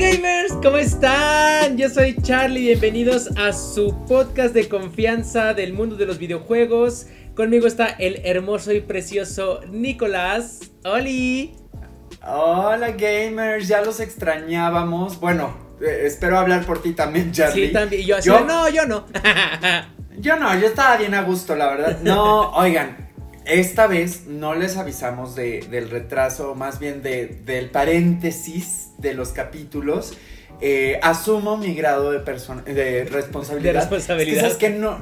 gamers, ¿cómo están? Yo soy Charlie, bienvenidos a su podcast de confianza del mundo de los videojuegos. Conmigo está el hermoso y precioso Nicolás. ¡Oli! Hola gamers, ya los extrañábamos. Bueno, eh, espero hablar por ti también, Charlie. Sí, también. Y yo así, no, yo no. yo no, yo estaba bien a gusto, la verdad. No, oigan, esta vez no les avisamos de, del retraso, más bien de, del paréntesis de los capítulos. Eh, asumo mi grado de, de responsabilidad. De responsabilidad. Es que, no,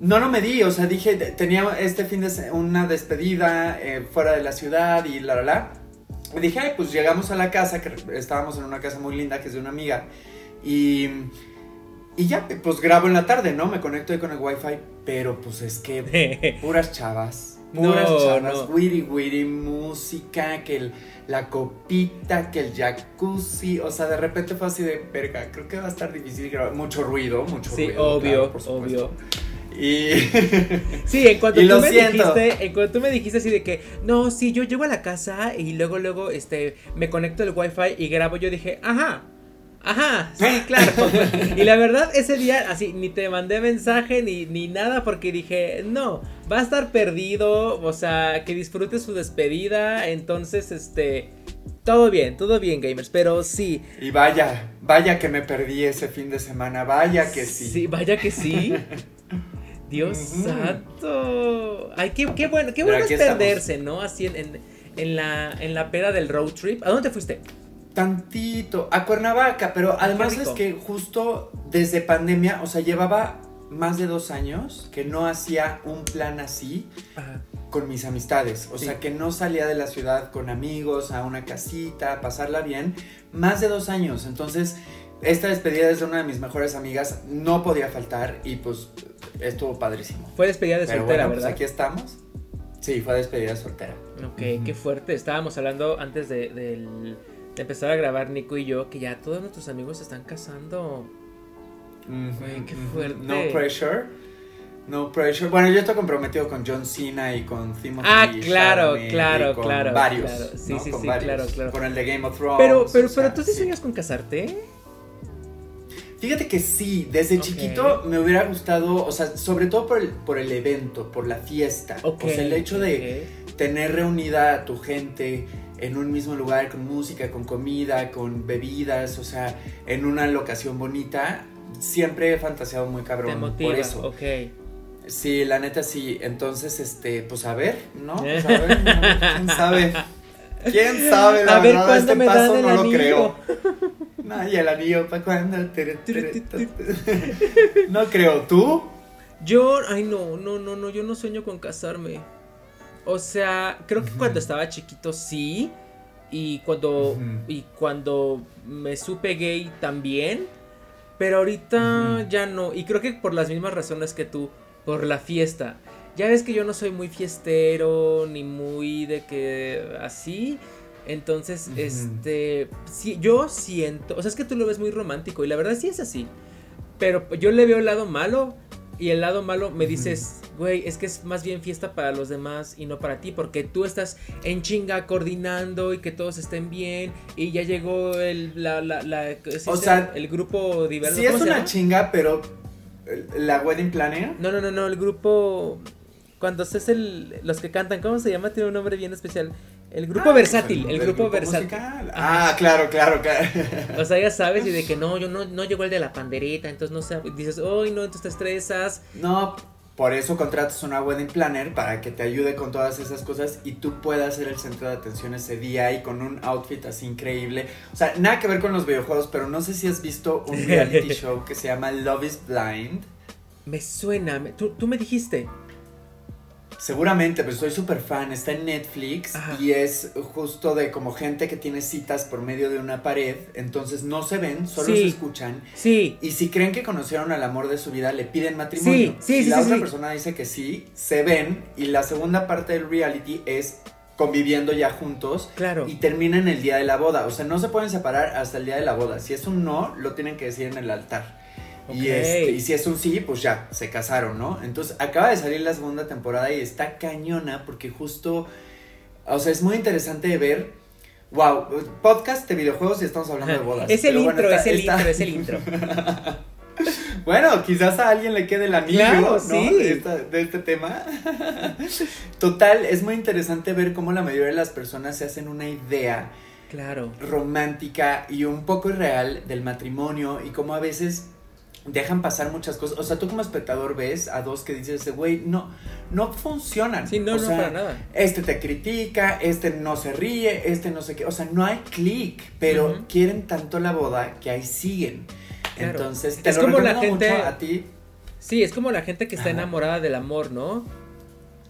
no lo medí, o sea, dije, tenía este fin de una despedida eh, fuera de la ciudad y la, la, la. dije, pues llegamos a la casa, que estábamos en una casa muy linda que es de una amiga. Y, y ya, pues grabo en la tarde, ¿no? Me conecto ahí con el wifi, pero pues es que puras chavas puras no, chavas, witty witty, música, que el, la copita, que el jacuzzi, o sea, de repente fue así de, verga, creo que va a estar difícil grabar, mucho ruido, mucho sí, ruido. obvio, obvio. Y... Sí, en cuanto, tú me dijiste, en cuanto tú me dijiste así de que, no, sí, yo llego a la casa y luego, luego, este, me conecto al wifi y grabo, yo dije, ajá, Ajá, sí, claro. y la verdad, ese día, así, ni te mandé mensaje ni, ni nada porque dije, no, va a estar perdido, o sea, que disfrute su despedida. Entonces, este, todo bien, todo bien, gamers, pero sí. Y vaya, vaya que me perdí ese fin de semana, vaya que sí. Sí, vaya que sí. Dios santo. Ay, qué, qué bueno, qué bueno es perderse, ¿no? Así en, en, la, en la peda del road trip. ¿A dónde fuiste? Tantito, a Cuernavaca, pero además es que justo desde pandemia, o sea, llevaba más de dos años que no hacía un plan así con mis amistades. O sea, que no salía de la ciudad con amigos a una casita, a pasarla bien. Más de dos años. Entonces, esta despedida es de una de mis mejores amigas. No podía faltar y pues estuvo padrísimo. Fue despedida de soltera, bueno, pues, ¿verdad? aquí estamos. Sí, fue despedida de soltera. Ok, qué fuerte. Estábamos hablando antes de, del de empezar a grabar Nico y yo, que ya todos nuestros amigos se están casando. qué fuerte. No pressure. No pressure. Bueno, yo estoy comprometido con John Cena y con Timothy. Ah, claro, claro, con claro. Varios. Sí, sí, sí, claro, claro. Con el de Game of Thrones. Pero, pero, pero tú sí, sueñas con casarte. Fíjate que sí, desde chiquito me hubiera gustado, o sea, sobre todo por el, por el evento, por la fiesta. o sea, el hecho de tener reunida a tu gente, en un mismo lugar con música, con comida, con bebidas, o sea, en una locación bonita, siempre he fantaseado muy cabrón por eso. ok. Sí, la neta sí. Entonces, este, pues a ver, ¿no? Pues a ver, quién sabe. ¿Quién sabe? La a ver verdad, este me paso dan el no anillo? lo creo. No, y el anillo, ¿para cuándo? No creo, ¿tú? Yo, ay no, no, no, no, yo no sueño con casarme. O sea, creo que cuando estaba chiquito sí. Y cuando, y cuando me supe gay también. Pero ahorita ya no. Y creo que por las mismas razones que tú. Por la fiesta. Ya ves que yo no soy muy fiestero. Ni muy de que así. Entonces, este. Sí, yo siento. O sea, es que tú lo ves muy romántico. Y la verdad sí es así. Pero yo le veo el lado malo. Y el lado malo me dices, güey, es que es más bien fiesta para los demás y no para ti, porque tú estás en chinga coordinando y que todos estén bien y ya llegó el, la, la, la o sea, el grupo diverso. Sí es una chinga, pero la wedding planner. No, no, no, no, el grupo cuando es el los que cantan, ¿cómo se llama? Tiene un nombre bien especial. El grupo Ah, versátil, el- el, el grupo, grupo versátil. Ah, claro, claro, claro. O sea, ya sabes, y de que no, yo no, no llegó el de la pandereta, entonces no sé, dices, uy, no, entonces te estresas. No, por eso contratas una wedding planner para que te ayude con todas esas cosas y tú puedas ser el centro de atención ese día y con un outfit así increíble. O sea, nada que ver con los videojuegos, pero no sé si has visto un reality show que se llama Love is Blind. Me suena, me- tú, tú me dijiste. Seguramente, pero soy súper fan. Está en Netflix Ajá. y es justo de como gente que tiene citas por medio de una pared. Entonces no se ven, solo Sí. se escuchan. Sí, Y si creen que conocieron al amor de su vida, le piden matrimonio. Sí, sí, si sí, la otra persona dice que sí, se ven. Y la segunda parte del reality es conviviendo ya juntos. claro. Y terminan el día de la boda. O sea, no se pueden separar hasta el día de la boda. Si es un no, lo tienen que decir en el altar. Y, este, y si es un sí, pues ya, se casaron, ¿no? Entonces acaba de salir la segunda temporada y está cañona porque justo, o sea, es muy interesante de ver Wow, podcast de videojuegos y estamos hablando de bodas. Es el intro, es el intro, es el intro. Bueno, quizás a alguien le quede el anillo ¿no? de, de, este tema. Total, es muy interesante ver cómo la mayoría de las personas se hacen una idea claro. romántica y un poco irreal del matrimonio y cómo a veces dejan pasar muchas cosas. O sea, tú como espectador ves a dos que dices, güey, no, no funcionan. Sí, no, o no, para nada. Este te critica, este no se ríe, este no sé qué. O sea, no hay clic, pero quieren tanto la boda que ahí siguen. Entonces, te es como la gente a ti. Sí, es como la gente que está enamorada del amor, ¿no?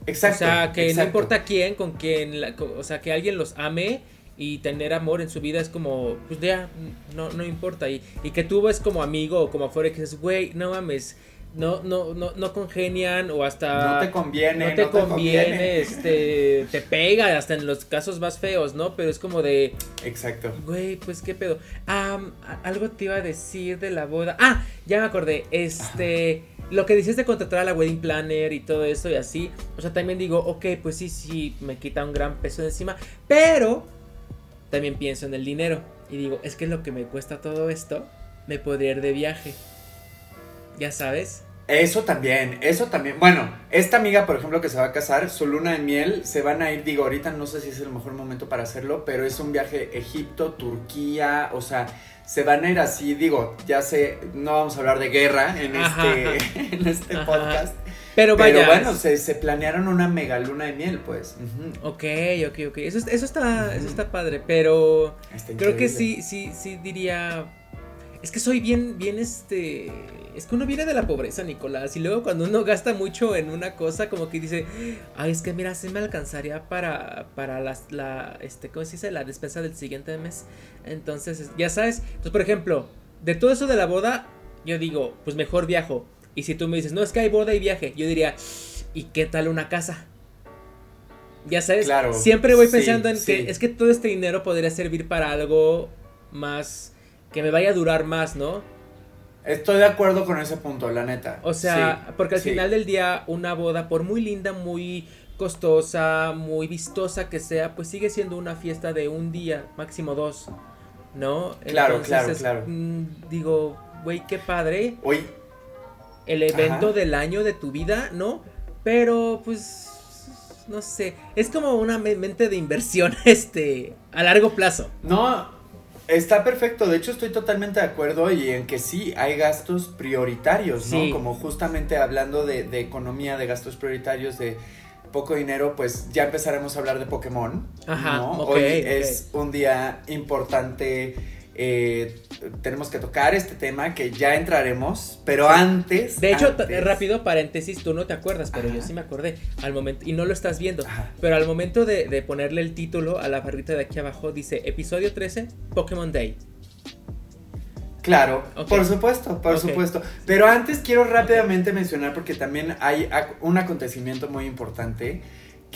Exacto. O sea, que no importa quién, con quién, o sea, que alguien los ame y tener amor en su vida es como, pues ya, no, no importa. Y, y que tú ves como amigo o como afuera que dices, güey, no mames, no, no, no, no congenian o hasta... No te conviene. No te, conviene, este, te pega hasta en los casos más feos, ¿no? Pero es como de... Exacto. Güey, pues qué pedo. algo te iba a decir de la boda. Ah, ya me acordé. Este... Lo que dices de contratar a la wedding planner y todo eso y así. O sea, también digo, ok, pues sí, sí, me quita un gran peso de encima. Pero también pienso en el dinero. Y digo, es que lo que me cuesta todo esto, me podría ir de viaje. Ya sabes. Eso también, eso también. Bueno, esta amiga, por ejemplo, que se va a casar, su luna de miel, se van a ir, digo, ahorita no sé si es el mejor momento para hacerlo, pero es un viaje Egipto, Turquía, o sea, se van a ir así, digo, ya sé, no vamos a hablar de guerra en este, en este podcast. Pero, vaya, Pero bueno, se, planearon una mega luna de miel, pues. Ok, ok, ok. Eso, eso, está, eso está padre, pero creo que sí, sí, sí diría... Es que soy bien, bien este es que uno viene de la pobreza, Nicolás, y luego cuando uno gasta mucho en una cosa, como que dice, ay, es que mira, se me alcanzaría para, para las, la, este, ¿cómo se dice? La despensa del siguiente mes. Entonces, ya sabes, entonces, por ejemplo, de todo eso de la boda, yo digo, pues mejor viajo. Y si tú me dices, no, es que hay boda y viaje, yo diría, ¿y qué tal una casa? Ya sabes, claro, siempre voy pensando en que es que todo este dinero podría servir para algo más, que me vaya a durar más, ¿no? Estoy de acuerdo con ese punto, la neta. O sea, porque al final del día una boda, por muy linda, muy costosa, muy vistosa que sea, pues sigue siendo una fiesta de un día, máximo dos, ¿no? Claro, claro, claro. Mm, digo, güey, qué padre. Hoy. El evento del año de tu vida, ¿no? Pero, pues, no sé, es como una mente de inversión, este, a largo plazo. No, Está perfecto, de hecho estoy totalmente de acuerdo y en que sí hay gastos prioritarios, ¿no? Como justamente hablando de, economía, de gastos prioritarios, de poco dinero, pues ya empezaremos a hablar de Pokémon. Ajá, ¿no? Hoy es un día importante eh, tenemos que tocar este tema que ya entraremos, pero antes. De hecho, rápido paréntesis, tú no te acuerdas, pero yo sí me acordé al momento y no lo estás viendo. Pero al momento de, ponerle el título a la barrita de aquí abajo dice episodio 13 Pokémon Day. Claro, por supuesto, por supuesto. Pero antes quiero rápidamente mencionar porque también hay un acontecimiento muy importante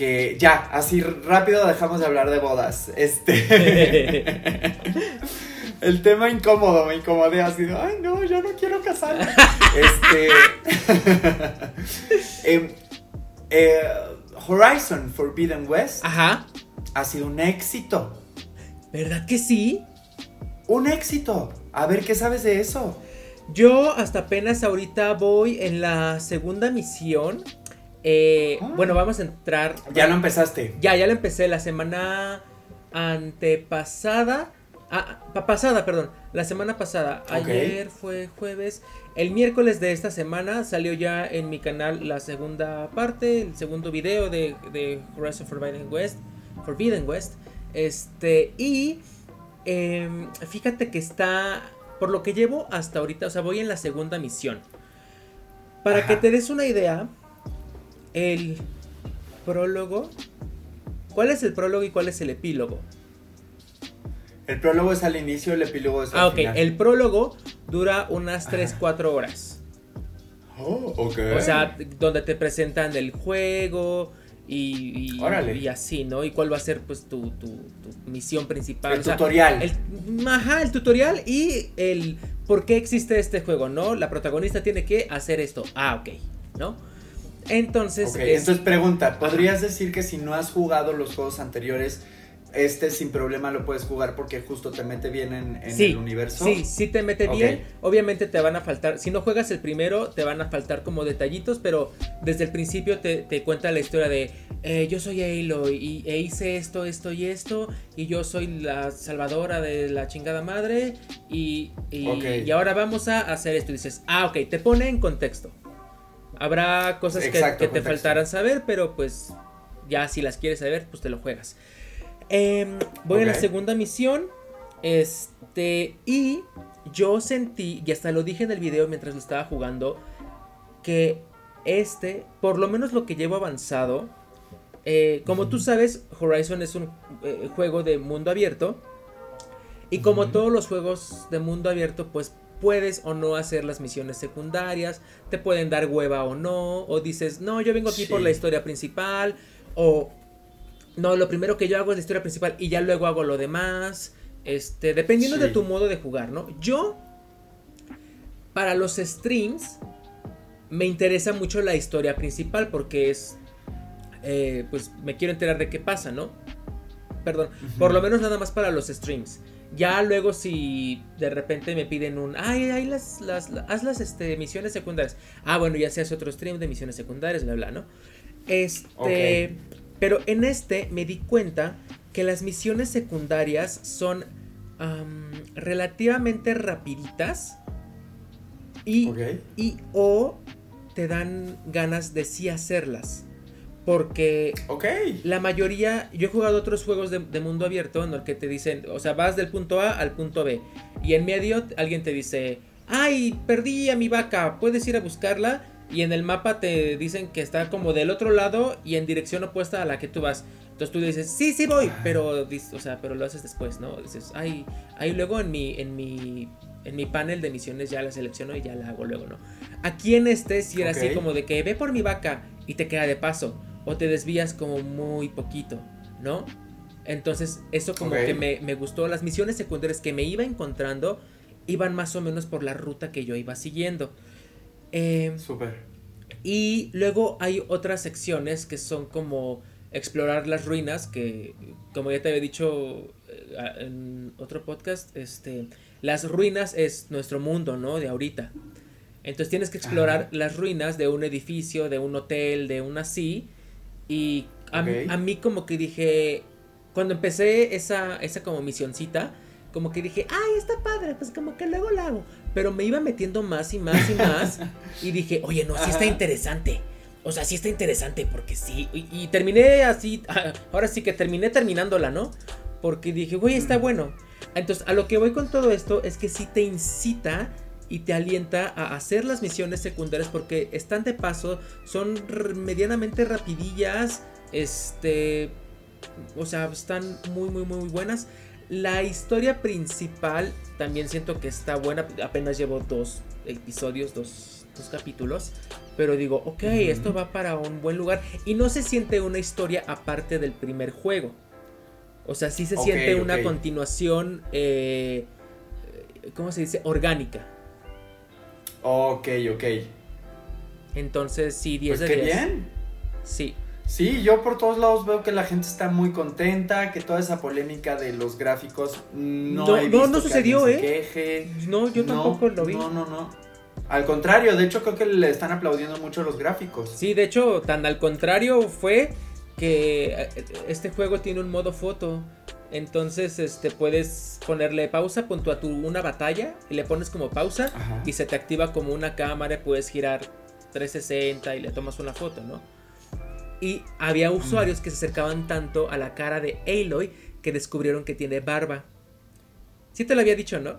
que ya, así rápido dejamos de hablar de bodas. Este el tema incómodo, me incomodé así de, ay no, yo no quiero casarme. este. Em, eh, Horizon Forbidden West Ajá. ha sido un éxito. ¿Verdad que sí? Un éxito. A ver, ¿qué sabes de eso? Yo hasta apenas ahorita voy en la segunda misión. Eh, ah. Bueno, vamos a entrar. Ya lo empezaste. Ya, ya lo empecé la semana antepasada. Ah, pasada, perdón. La semana pasada. Ayer fue jueves. El miércoles de esta semana salió ya en mi canal la segunda parte, el segundo video de, de Horizon Forbidden West. Forbidden West. Este, y em, fíjate que está, por lo que llevo hasta ahorita, o sea, voy en la segunda misión. Para que te des una idea, el prólogo. ¿Cuál es el prólogo y cuál es el epílogo? El prólogo es al inicio, el epílogo es al ah, ok. El prólogo dura unas 3, 4 horas. Oh, ok. O sea, donde te presentan el juego y, y, así, ¿no? Y cuál va a ser, pues, tu, tu, misión principal. El tutorial. el, ajá, el tutorial y el por qué existe este juego, ¿no? La protagonista tiene que hacer esto. Ah, ok, ¿no? Entonces. entonces pregunta: ¿podrías decir que si no has jugado los juegos anteriores este sin problema lo puedes jugar porque justo te mete bien en, el universo. Sí, sí te mete bien. Obviamente te van a faltar, si no juegas el primero, te van a faltar como detallitos, pero desde el principio te, cuenta la historia de eh, yo soy Aloy y e hice esto, esto y esto, y yo soy la salvadora de la chingada madre, y, y, ahora vamos a hacer esto. Y dices, ah, ok, te pone en contexto. Habrá cosas que, te faltaran saber, pero pues ya si las quieres saber, pues te lo juegas. Em, voy a la segunda misión. Este. Y yo sentí, y hasta lo dije en el video mientras lo estaba jugando, que este, por lo menos lo que llevo avanzado, eh, como tú sabes, Horizon es un eh, juego de mundo abierto. Y como todos los juegos de mundo abierto, pues puedes o no hacer las misiones secundarias, te pueden dar hueva o no, o dices, no, yo vengo aquí por la historia principal, o no, lo primero que yo hago es la historia principal y ya luego hago lo demás. Este, dependiendo de tu modo de jugar, ¿no? Yo, para los streams, me interesa mucho la historia principal porque es, eh, pues me quiero enterar de qué pasa, ¿no? Perdón, por lo menos nada más para los streams. Ya luego si de repente me piden un, ay, ay, las, las, haz las este, misiones secundarias. Ah, bueno, ya se hace otro stream de misiones secundarias, bla, bla, ¿no? Este, pero en este me di cuenta que las misiones secundarias son relativamente rapiditas y, y o te dan ganas de sí hacerlas. Porque la mayoría, yo he jugado otros juegos de, mundo abierto en el que te dicen, o sea, vas del punto A al punto B. Y en medio alguien te dice, ay, perdí a mi vaca, puedes ir a buscarla y en el mapa te dicen que está como del otro lado y en dirección opuesta a la que tú vas. Entonces tú dices, sí, sí voy, pero, o sea, pero lo haces después, ¿no? Dices, ay, ahí luego en mi, en mi, en mi panel de misiones ya la selecciono y ya la hago luego, ¿no? Aquí en este si era así como de que ve por mi vaca y te queda de paso, o te desvías como muy poquito, ¿no? Entonces eso como que me, me gustó, las misiones secundarias que me iba encontrando iban más o menos por la ruta que yo iba siguiendo. Eh, Súper. Y luego hay otras secciones que son como explorar las ruinas, que como ya te había dicho eh, en otro podcast, este, las ruinas es nuestro mundo, ¿no? De ahorita. Entonces tienes que explorar las ruinas de un edificio, de un hotel, de un así. Y a, a, mí como que dije, cuando empecé esa, esa como misioncita, como que dije, ay, está padre, pues como que luego la hago. Pero me iba metiendo más y más y más. y dije, oye, no, sí está interesante. O sea, sí está interesante porque sí. Y, terminé así, ahora sí que terminé terminándola, ¿no? Porque dije, güey, está bueno. Entonces, a lo que voy con todo esto es que sí te incita y te alienta a hacer las misiones secundarias porque están de paso, son medianamente rapidillas, este, o sea, están muy, muy, muy buenas. La historia principal también siento que está buena. Apenas llevo dos episodios, dos, capítulos. Pero digo, ok, esto va para un buen lugar. Y no se siente una historia aparte del primer juego. O sea, sí se siente una continuación, eh, ¿cómo se dice? Orgánica. Ok, ok. Entonces, sí, 10 pues de qué bien. Sí. Sí, yo por todos lados veo que la gente está muy contenta, que toda esa polémica de los gráficos no no, no, no sucedió, ¿eh? No, yo tampoco lo vi. No, no, no. Al contrario, de hecho creo que le están aplaudiendo mucho los gráficos. Sí, de hecho, tan al contrario fue que eh, este juego tiene un modo foto. Entonces, este, puedes ponerle pausa, punto a tu una batalla y le pones como pausa y se te activa como una cámara, puedes girar 360 y le tomas una foto, ¿no? Y había usuarios que se acercaban tanto a la cara de Aloy que descubrieron que tiene barba. Sí te lo había dicho, ¿no?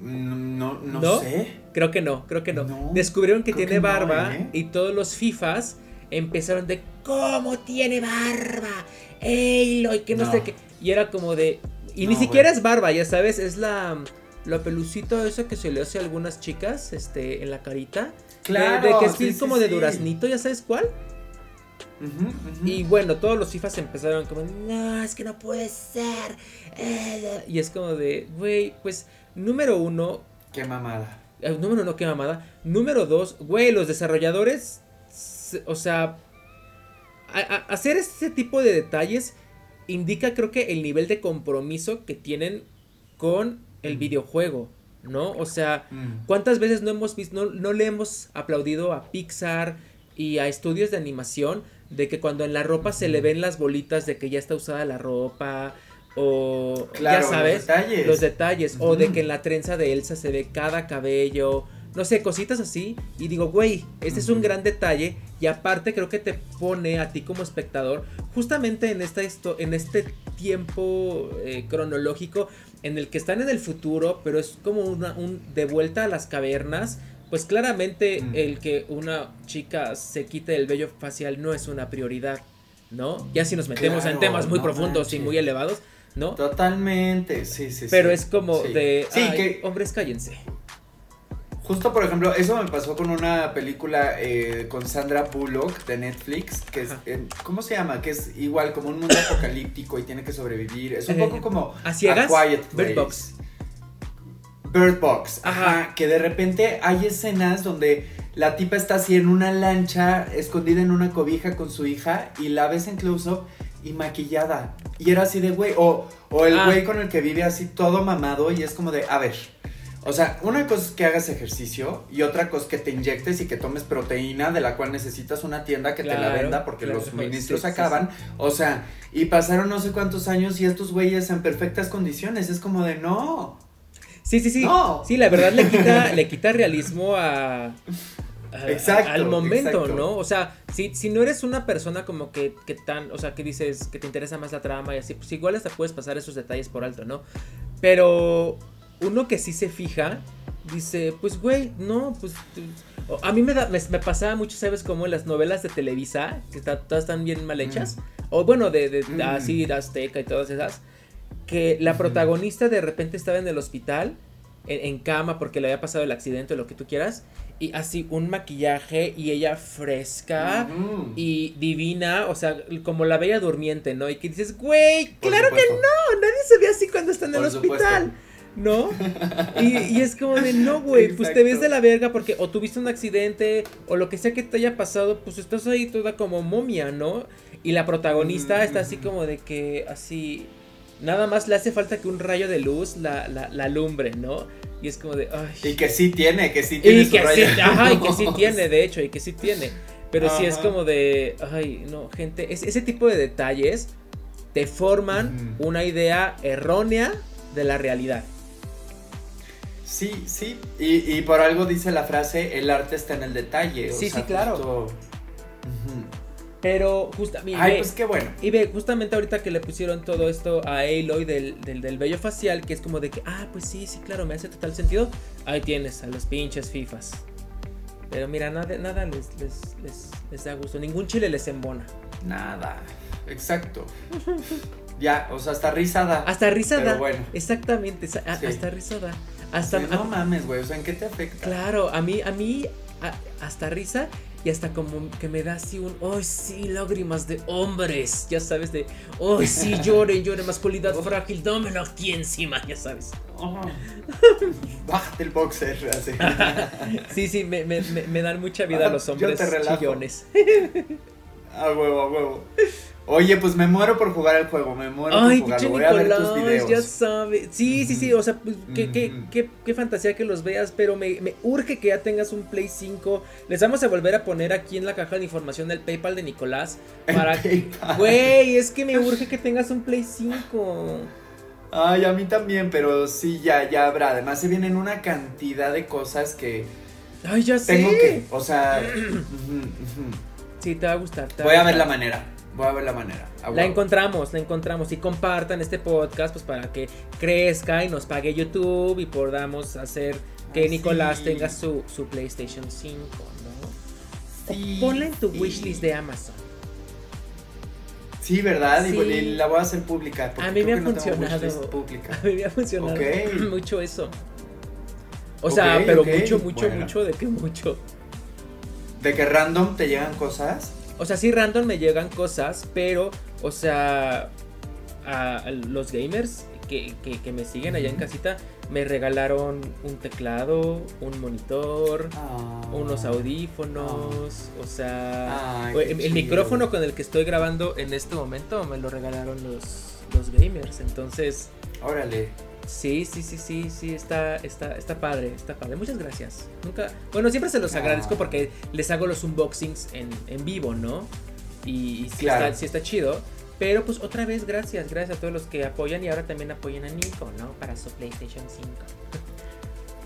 No, no, sé. Creo que no, creo que no. descubrieron que tiene barba ¿eh? y todos los FIFAs empezaron de ¿Cómo tiene barba? Aloy, que no, sé qué. Y era como de. Y ni siquiera es barba, ya sabes, es la. Lo pelucito eso que se le hace a algunas chicas, este, en la carita. Claro. De, que es como de duraznito, ¿ya sabes cuál? Y bueno, todos los FIFAs empezaron como, no, es que no puede ser. Eh, y es como de, güey, pues, número uno. Qué mamada. Eh, número uno, qué mamada. Número dos, güey, los desarrolladores, o sea, hacer este tipo de detalles indica creo que el nivel de compromiso que tienen con el videojuego, ¿no? O sea, mm. ¿cuántas veces no hemos visto, no, le hemos aplaudido a Pixar y a estudios de animación de que cuando en la ropa se le ven las bolitas de que ya está usada la ropa? O ya sabes, los detalles, los detalles o de que en la trenza de Elsa se ve cada cabello, no sé, cositas así. Y digo, güey, este es un gran detalle. Y aparte creo que te pone a ti como espectador justamente en, esta esto, en este tiempo eh, cronológico en el que están en el futuro, pero es como una, un de vuelta a las cavernas. Pues claramente el que una chica se quite el vello facial no es una prioridad, ¿no? Ya si nos metemos en temas muy profundos y muy elevados, ¿no? Totalmente, sí, sí, Pero es como de, sí, que... hombres cállense. Justo, por ejemplo, eso me pasó con una película eh, con Sandra Bullock de Netflix, que es, ¿cómo se llama? Que es igual como un mundo apocalíptico y tiene que sobrevivir. Es un poco como ¿A, ciegas? Quiet Bird Box. Bird Box, ajá, que de repente hay escenas donde la tipa está así en una lancha, escondida en una cobija con su hija y la ves en close-up y maquillada. Y era así de güey, o, o el ah. güey con el que vive así todo mamado y es como de, a ver o sea, una cosa es que hagas ejercicio y otra cosa es que te inyectes y que tomes proteína de la cual necesitas una tienda que te la venda porque los suministros acaban. O sea, y pasaron no sé cuántos años y estos güeyes en perfectas condiciones. Es como de no. Sí, sí, sí. No. Sí, la verdad le quita, le quita realismo a. exacto, al momento, ¿no? O sea, si, si no eres una persona como que, que tan, o sea, que dices que te interesa más la trama y así, pues igual hasta puedes pasar esos detalles por alto, ¿no? Pero uno que sí se fija, dice, pues güey, no, pues... A mí me, da, me, pasaba mucho, ¿sabes? Como en las novelas de Televisa, que todas están bien mal hechas. Mm. O bueno, de, de, mm. así, de Azteca y todas esas. Que la protagonista de repente estaba en el hospital, en, cama, porque le había pasado el accidente o lo que tú quieras. Y así, un maquillaje y ella fresca y divina, o sea, como la bella durmiente, ¿no? Y que dices, güey, claro que no, nadie se ve así cuando está en el hospital. ¿No? Y, es como de, no, güey, pues te ves de la verga porque o tuviste un accidente o lo que sea que te haya pasado, pues estás ahí toda como momia, ¿no? Y la protagonista está así como de que, así, nada más le hace falta que un rayo de luz la, la, la alumbre, ¿no? Y es como de, ay. Y que sí tiene, que sí tiene. Y que sí, ajá, y que sí tiene, de hecho, y que sí tiene. Pero sí es como de, ay, no, gente, ese tipo de detalles te forman una idea errónea de la realidad. Sí, sí, y, por algo dice la frase, el arte está en el detalle. Sí, sí, claro. Pero justamente... Ay, pues qué bueno. Y ve, justamente ahorita que le pusieron todo esto a Aloy del, del, del vello facial, que es como de que, ah, pues sí, sí, claro, me hace total sentido. Ahí tienes a los pinches FIFAs. Pero mira, nada, nada les, les, les, da gusto. Ningún chile les embona. Nada. Exacto. ya, o sea, hasta risada. Hasta risada. bueno. Exactamente, hasta risada. Hasta, no mames, güey, o sea, ¿en qué te afecta? Claro, a mí, a mí, hasta risa y hasta como que me da así un, ¡ay, sí, lágrimas de hombres! Ya sabes, de, ¡ay, sí, lloren, lloren, masculinidad frágil, dámelo aquí encima! Ya sabes. Oh. Bájate el boxer, así. sí, sí, me, me, me, dan mucha vida los hombres chillones. a huevo, a huevo. Oye, pues me muero por jugar el juego, me muero por jugarlo. Voy a ver tus videos. Ya sabes. Sí, sí, sí. O sea, pues, qué, qué, qué, qué, fantasía que los veas. Pero me, me, urge que ya tengas un Play 5. Les vamos a volver a poner aquí en la caja de información el PayPal de Nicolás. Para que. Güey, es que me urge que tengas un Play 5. Ay, a mí también, pero sí, ya, ya habrá. Además, se vienen una cantidad de cosas que. Ay, ya sé. Tengo que. O sea. sí, te va a gustar. Voy a ver la manera. Voy a ver la manera. la encontramos, la encontramos. Y compartan este podcast pues para que crezca y nos pague YouTube y podamos hacer que Nicolás tenga su, su, PlayStation 5, ¿no? Sí, ponla en tu wishlist de Amazon. Sí, ¿verdad? Y la voy a hacer pública. A mí me ha funcionado. A mí me ha funcionado mucho eso. O sea, pero mucho, mucho, mucho, de que mucho. ¿De que random te llegan cosas? O sea, sí random me llegan cosas, pero, o sea, a, los gamers que, me siguen allá en casita, me regalaron un teclado, un monitor, Ah. unos audífonos, o sea, Ay, el, chido. micrófono con el que estoy grabando en este momento me lo regalaron los, los gamers, entonces Órale. Sí, sí, sí, sí, sí, está, está, está padre, está padre. Muchas gracias. Nunca, bueno, siempre se los Ah. agradezco porque les hago los unboxings en, en vivo, ¿no? Y, y sí, Claro. está, sí está chido. Pero pues otra vez gracias, gracias a todos los que apoyan y ahora también apoyan a Nico, ¿no? Para su PlayStation 5.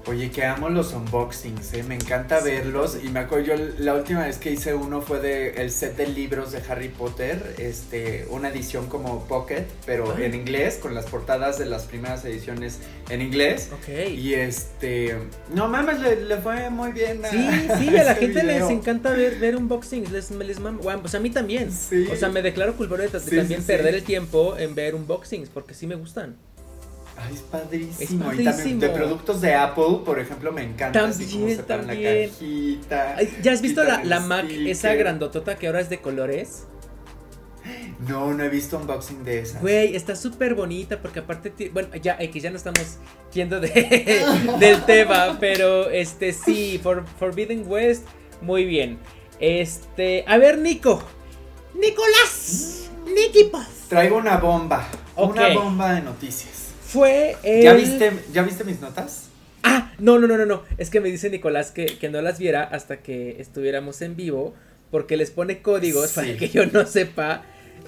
Oye, que amo los unboxings, ¿eh? me encanta Sí. verlos. Y me acuerdo, yo la última vez que hice uno fue de el set de libros de Harry Potter, este, una edición como Pocket, pero Ah. en inglés, con las portadas de las primeras ediciones en inglés. Ok. Y este, no mames, le, le fue muy bien. a- Sí, sí, a la gente video. les encanta ver, ver unboxings, les, me les mama. Bueno, pues a mí también. Sí. O sea, me declaro culpable de, Sí, también perder el tiempo en ver unboxings, porque sí me gustan. Ay, es padrísimo. Es Y también de productos de Apple, por ejemplo, me encanta así como También, separan también. la cajita. Ay, ¿Ya has visto la, Mac, esa grandotota que ahora es de colores? No, no he visto unboxing de esas. Güey, está súper bonita porque aparte, bueno, ya X, ya no estamos yendo de, del tema, pero este sí, For- Forbidden West, muy bien. Este, a ver, Nico. Nicolás. Nicky Puff. Traigo una bomba. Una bomba de noticias. Fue el... ¿Ya viste, ¿Ya viste mis notas? Ah, no, no, no, no, no. Es que me dice Nicolás que, que no las viera hasta que estuviéramos en vivo. Porque les pone códigos Sí. para que yo no sepa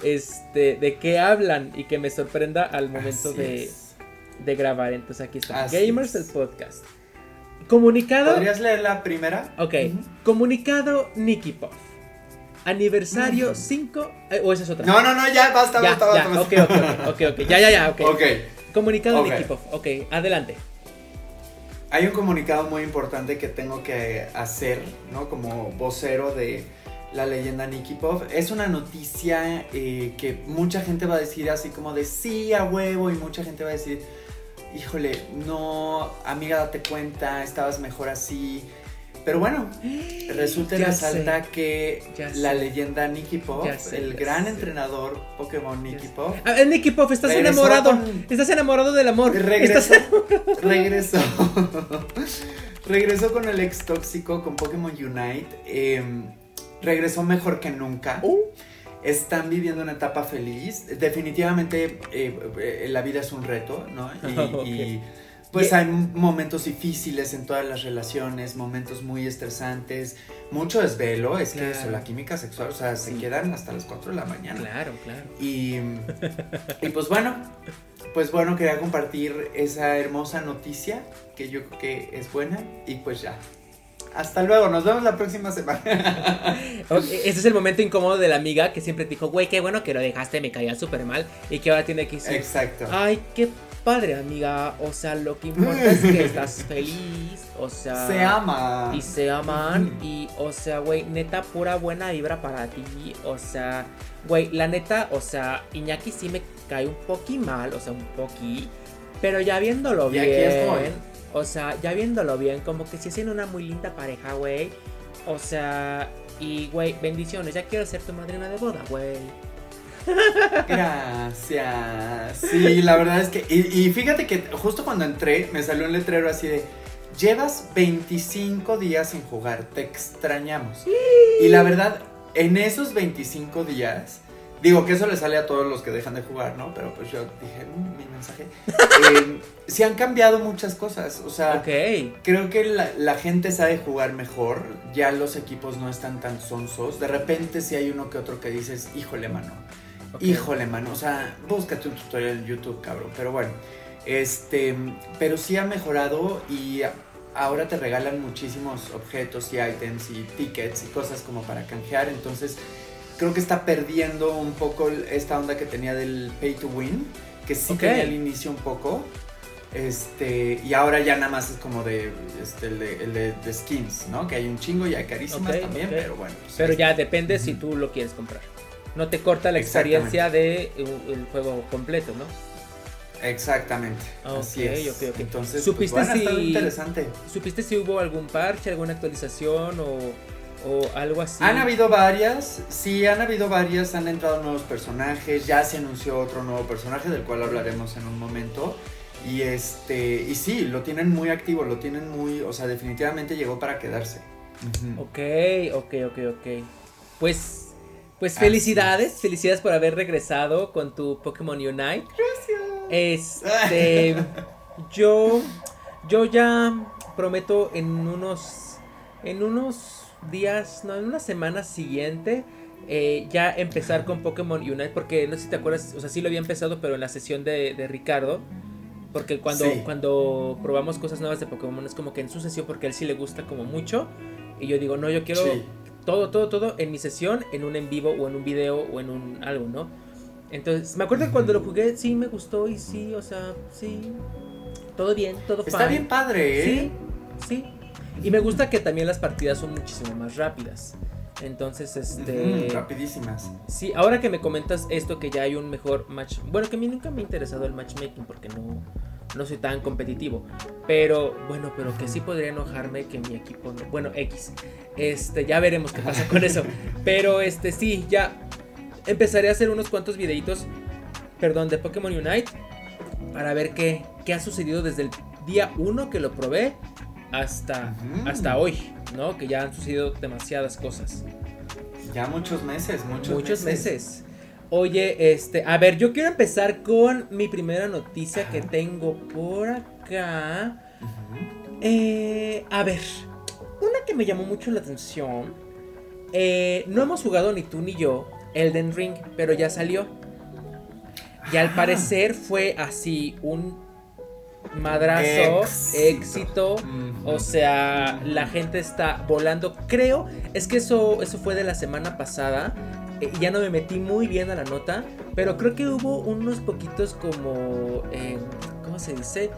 este, de qué hablan y que me sorprenda al momento de, de grabar. Entonces aquí está. Así Gamers es. el podcast. Comunicado. ¿Podrías leer la primera? Ok. Comunicado Nicky Puff. Aniversario Ujú. 5. eh, o esa es otra. No, no, no, ya, basta, ya, basta, ya, basta. ok, ok, ok, ok, ok. Ya, ya, ya, ok. Ok. Comunicado Ok. Nicky Puff. Ok, adelante. Hay un comunicado muy importante que tengo que hacer, ¿no? Como vocero de la leyenda Nicky Pop. Es una noticia eh, que mucha gente va a decir así como de sí a huevo y mucha gente va a decir, híjole, no, amiga, date cuenta, estabas mejor así. Pero bueno, resulta y resalta sé, que la sé. leyenda Nicky Pop, sé, el gran entrenador Pokémon Nicky. Pop, Nicky Puff, estás enamorado. con- Estás enamorado del amor. Regresó, Estás- regresó, regresó con el ex tóxico, con Pokémon Unite. eh, regresó mejor que nunca. Uh. Están viviendo una etapa feliz. Definitivamente eh, eh, la vida es un reto, ¿no? Y, pues Y- hay momentos difíciles en todas las relaciones, momentos muy estresantes, mucho desvelo. Es que eso, la química sexual, o sea, se quedan hasta las 4 de la mañana. Claro, claro. Y, y pues bueno, pues bueno, quería compartir esa hermosa noticia que yo creo que es buena y pues ya. Hasta luego, nos vemos la próxima semana. Ese es el momento incómodo de la amiga que siempre te dijo, güey, qué bueno que lo dejaste, me caía súper mal. Y que ahora tiene que decir, Exacto. ay, qué padre, amiga. O sea, lo que importa es que estás feliz. O sea, Se ama. y se aman y o sea, güey, neta pura buena vibra para ti, o sea, güey, la neta, o sea, Iñaki sí me cae un poqui mal, o sea, un poqui, pero ya viéndolo Y bien, aquí estoy. o sea, ya viéndolo bien, como que sí hacen una muy linda pareja, güey. O sea, y güey, bendiciones, ya quiero ser tu madrina de boda, güey. Gracias. Sí, la verdad es que. Y, y fíjate que justo cuando entré, me salió un letrero así de. Llevas 25 días sin jugar, te extrañamos. Y la verdad, en esos 25 días, digo que eso le sale a todos los que dejan de jugar, ¿no? Pero pues yo dije, "Mm, mi mensaje. Eh, sí han cambiado muchas cosas. O sea. Creo que la, la gente sabe jugar mejor, ya los equipos no están tan sonsos. De repente si hay uno que otro que dices, híjole mano, híjole mano, o sea, búscate un tutorial en YouTube, cabrón. Pero bueno, este, pero sí ha mejorado y ahora te regalan muchísimos objetos y items y tickets y cosas como para canjear. Entonces creo que está perdiendo un poco esta onda que tenía del pay to win, que sí tenía al inicio un poco. Este, y ahora ya nada más es como de, este, el de, el de- de skins, ¿no? Que hay un chingo y hay carísimas también, pero bueno. pues Pero ya depende si tú lo quieres comprar. No te corta la experiencia de uh, el juego completo, ¿no? Exactamente. así Ok, es. ok, ok. Entonces, ¿Supiste pues, bueno, estado si- interesante. ¿Supiste si hubo algún parche, alguna actualización o, o algo así? Han habido varias, sí, han habido varias, han entrado nuevos personajes, ya se anunció otro nuevo personaje del cual hablaremos en un momento. Y este, y sí, lo tienen muy activo, lo tienen muy, o sea, definitivamente llegó para quedarse. Ok, ok, ok, ok. Pues, pues felicidades, felicidades por haber regresado con tu Pokémon Unite. Gracias. Este, yo, yo ya prometo en unos, en unos días, no, en una semana siguiente. Eh, ya empezar con Pokémon Unite porque no sé si te acuerdas, o sea, sí lo había empezado, pero en la sesión de, de Ricardo, porque cuando, cuando probamos cosas nuevas de Pokémon es como que en su sesión, porque a él sí le gusta como mucho, y yo digo, no, yo quiero todo, todo, todo en mi sesión, en un en vivo o en un video o en un algo, ¿no? Entonces, me acuerdo que cuando lo jugué, sí me gustó y sí, o sea, sí, todo bien, todo Está bien padre, ¿eh? Sí, sí. Y me gusta que también las partidas son muchísimo más rápidas. Entonces, este. rapidísimas. Sí, ahora que me comentas esto, que ya hay un mejor match. Bueno, que a mí nunca me ha interesado el matchmaking porque no, no soy tan competitivo. Pero, bueno, pero que sí podría enojarme que mi equipo no. Bueno, X. Este, ya veremos qué pasa con eso. Pero, este, sí, ya. Empezaré a hacer unos cuantos videitos. Perdón, de Pokémon Unite. Para ver qué, qué ha sucedido desde el día 1 que lo probé hasta, hasta hoy, ¿no? Que ya han sucedido demasiadas cosas. Ya muchos meses, muchos, muchos meses. Oye, este, a ver, yo quiero empezar con mi primera noticia que tengo por acá. Eh, a ver, una que me llamó mucho la atención. Eh, no hemos jugado ni tú ni yo Elden Ring, pero ya salió. Y al parecer fue así un madrazo, éxito. O sea, la gente está volando. Creo, es que eso, eso fue de la semana pasada. Eh, ya no me metí muy bien a la nota. Pero creo que hubo unos poquitos como. Eh, ¿Cómo se dice?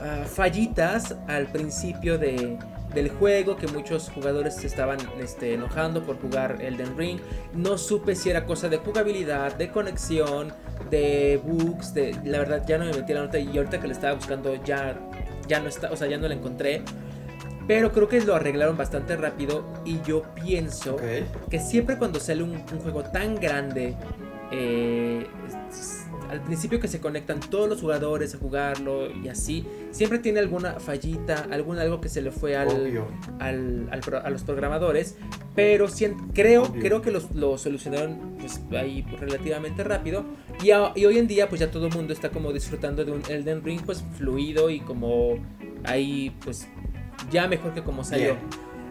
Ah, fallitas al principio de, del juego, que muchos jugadores se estaban este, enojando por jugar Elden Ring. No supe si era cosa de jugabilidad, de conexión, de bugs, de la verdad ya no me metí la nota y ahorita que le estaba buscando ya ya no está, o sea, ya no la encontré. Pero creo que lo arreglaron bastante rápido y yo pienso que siempre cuando sale un, un juego tan grande eh, al principio que se conectan todos los jugadores a jugarlo y así, siempre tiene alguna fallita, algún algo que se le fue al, al, a los programadores, pero creo, creo que lo solucionaron pues, ahí relativamente rápido y, y, hoy en día pues ya todo el mundo está como disfrutando de un Elden Ring pues fluido y como ahí pues ya mejor que como salió.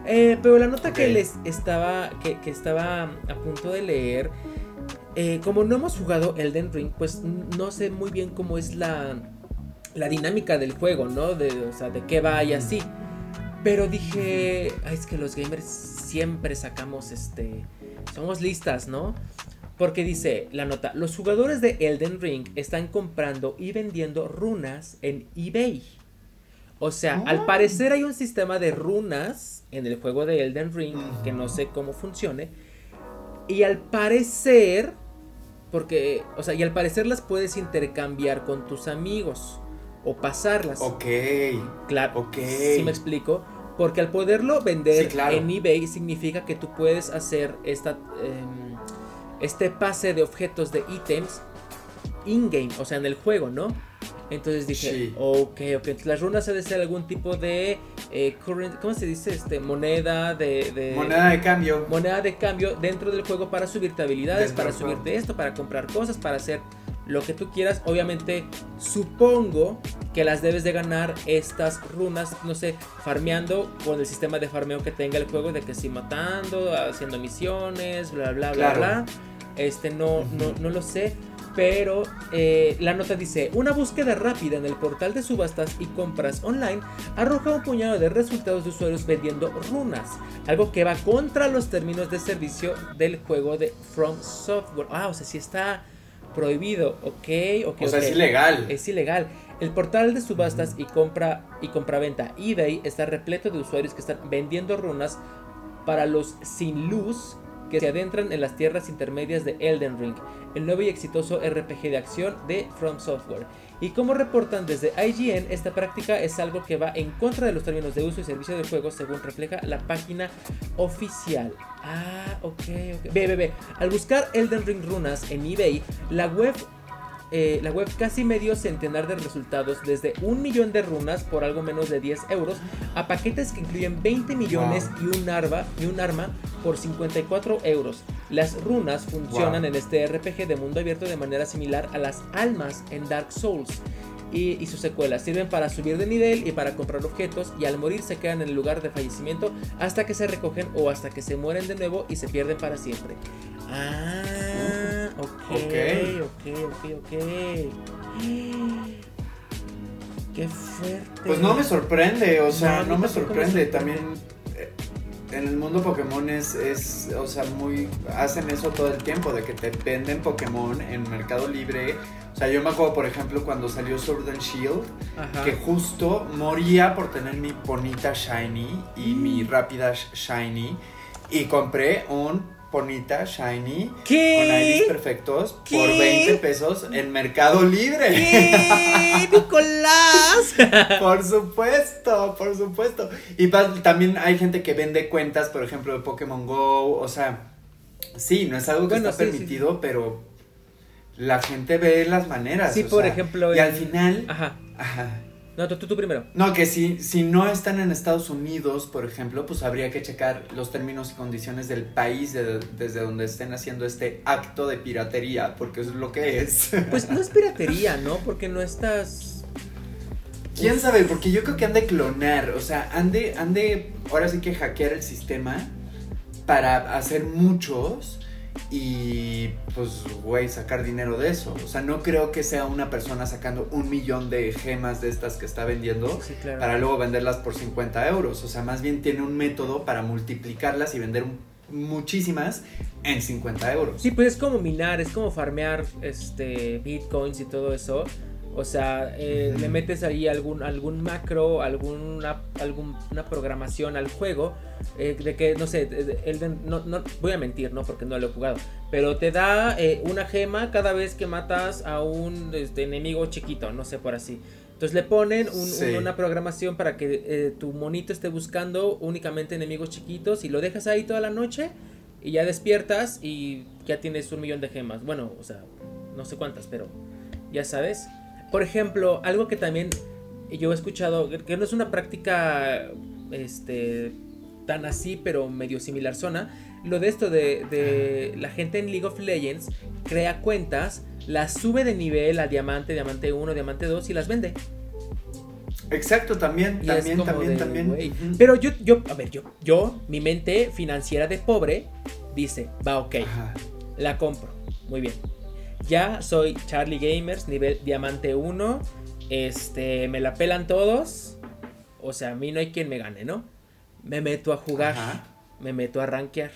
Eh, pero la nota que les estaba, que, que estaba a punto de leer eh, como no hemos jugado Elden Ring, pues no sé muy bien cómo es la, la dinámica del juego, ¿no? De, o sea, de qué va y así. Pero dije, Ay, es que los gamers siempre sacamos este... Somos listas, ¿no? Porque dice la nota, los jugadores de Elden Ring están comprando y vendiendo runas en eBay. O sea, al ah. parecer hay un sistema de runas en el juego de Elden Ring que no sé cómo funcione. Y al parecer porque, o sea, y al parecer las puedes intercambiar con tus amigos o pasarlas. Ok. Claro. Ok. ¿Sí me explico? Porque al poderlo vender en eBay significa que tú puedes hacer esta, em, este pase de objetos de ítems in-game, o sea, en el juego, ¿no? Entonces dije, ok, ok. las runas debe ser algún tipo de eh, current, ¿cómo se dice? Este, moneda de, Moneda de cambio. Moneda de cambio dentro del juego para subirte habilidades, para subirte esto, para comprar cosas, para hacer lo que tú quieras. Obviamente, supongo que las debes de ganar estas runas, no sé, farmeando con el sistema de farmeo que tenga el juego, de que si matando, haciendo misiones, bla, bla, bla, bla. Este, no, no, no lo sé. Pero eh, la nota dice, una búsqueda rápida en el portal de subastas y compras online arroja un puñado de resultados de usuarios vendiendo runas, algo que va contra los términos de servicio del juego de From Software. Ah, o sea, si está prohibido, ok, ok. O sea, es ilegal. Es ilegal. El portal de subastas y compra y compraventa eBay está repleto de usuarios que están vendiendo runas para los sin luz que se adentran en las tierras intermedias de Elden Ring, el nuevo y exitoso RPG de acción de From Software. Y como reportan desde IGN, esta práctica es algo que va en contra de los términos de uso y servicio del juego, según refleja la página oficial. Ah, ok, ok. Ve, ve, ve. Al buscar Elden Ring runas en eBay, la web eh, la web casi medio centenar de resultados, desde un millón de runas por algo menos de 10 euros, a paquetes que incluyen 20 millones y, un arma, y un arma por 54 euros. Las runas funcionan en este RPG de mundo abierto de manera similar a las almas en Dark Souls. Y, y, sus secuelas sirven para subir de nivel y para comprar objetos y al morir se quedan en el lugar de fallecimiento hasta que se recogen o hasta que se mueren de nuevo y se pierden para siempre. Ah, ok, ok, ok, ok. Qué fuerte. Pues no me sorprende, o sea, no, me sorprende. También eh, en el mundo Pokémon es, es, o sea, muy, hacen eso todo el tiempo, de que te venden Pokémon en Mercado Libre. O sea, yo me acuerdo, por ejemplo, cuando salió Sword and Shield, que justo moría por tener mi bonita Shiny y mi mm. rápida Shiny. Y compré un bonita, shiny, ¿Qué? con iris perfectos por 20 pesos en Mercado Libre. ¿Qué? Nicolás. por supuesto, por supuesto. Y también hay gente que vende cuentas, por ejemplo, de Pokémon Go, o sea, sí, no es algo que está permitido, pero la gente ve las maneras. Sí, por ejemplo. Y al final, ajá. Ajá no, tú, primero. No, que si, si no están en Estados Unidos, por ejemplo, pues habría que checar los términos y condiciones del país desde donde estén haciendo este acto de piratería, porque eso es lo que es. Pues no es piratería, ¿no? Porque no estás... ¿Quién sabe? Porque yo creo que han de clonar, o sea, han de, han de, ahora sí que hackear el sistema para hacer muchos y pues, güey, sacar dinero de eso. O sea, no creo que sea una persona sacando un millón de gemas de estas que está vendiendo para luego venderlas por 50 euros. O sea, más bien tiene un método para multiplicarlas y vender muchísimas en 50 euros. Sí, pues es como minar, es como farmear este bitcoins y todo eso. O sea, eh, le metes ahí algún, algún macro, alguna, alguna programación al juego. Eh, de que, no sé, no, no, voy a mentir, ¿no? Porque no lo he jugado. Pero te da eh, una gema cada vez que matas a un este, enemigo chiquito, no sé por así. Entonces le ponen una programación para que tu monito esté buscando únicamente enemigos chiquitos y lo dejas ahí toda la noche y ya despiertas y ya tienes un millón de gemas. Bueno, o sea, no sé cuántas, pero ya sabes. Por ejemplo, algo que también yo he escuchado, que no es una práctica este, tan así, pero medio similar zona, lo de esto de, la gente en League of Legends crea cuentas, las sube de nivel a diamante, diamante 1, diamante 2 y las vende. Exacto, también, también, también, también. Pero yo, yo, a ver, yo, yo, mi mente financiera de pobre dice, va, ok, la compro, muy bien. Ya soy Charlie Gamers, nivel diamante 1. Este, me la pelan todos. O sea, a mí no hay quien me gane, ¿no? Me meto a jugar, me meto a rankear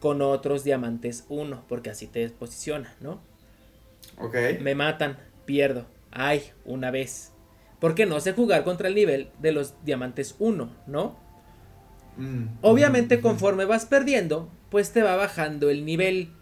con otros diamantes 1, porque así te posiciona, ¿no? Ok. Me matan, pierdo. Ay, una vez. Porque no sé jugar contra el nivel de los diamantes 1, ¿no? Mm, Obviamente, mm, conforme vas perdiendo, pues te va bajando el nivel.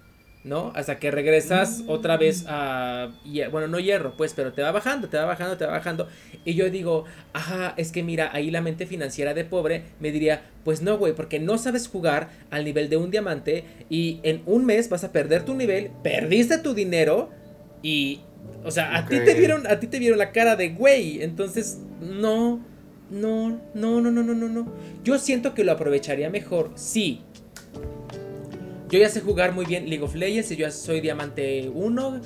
¿No? Hasta que regresas otra vez a, bueno, no hierro, pues, pero te va bajando, te va bajando, te va bajando. Y yo digo, ajá, es que mira, ahí la mente financiera de pobre me diría, pues no, güey, porque no sabes jugar al nivel de un diamante y en un mes vas a perder tu nivel, perdiste tu dinero y, o sea, a ti te vieron, a ti te vieron la cara de güey, entonces, no. No, no, no, no, no, no, no. Yo siento que lo aprovecharía mejor sí yo ya sé jugar muy bien League of Legends y yo ya soy diamante 1.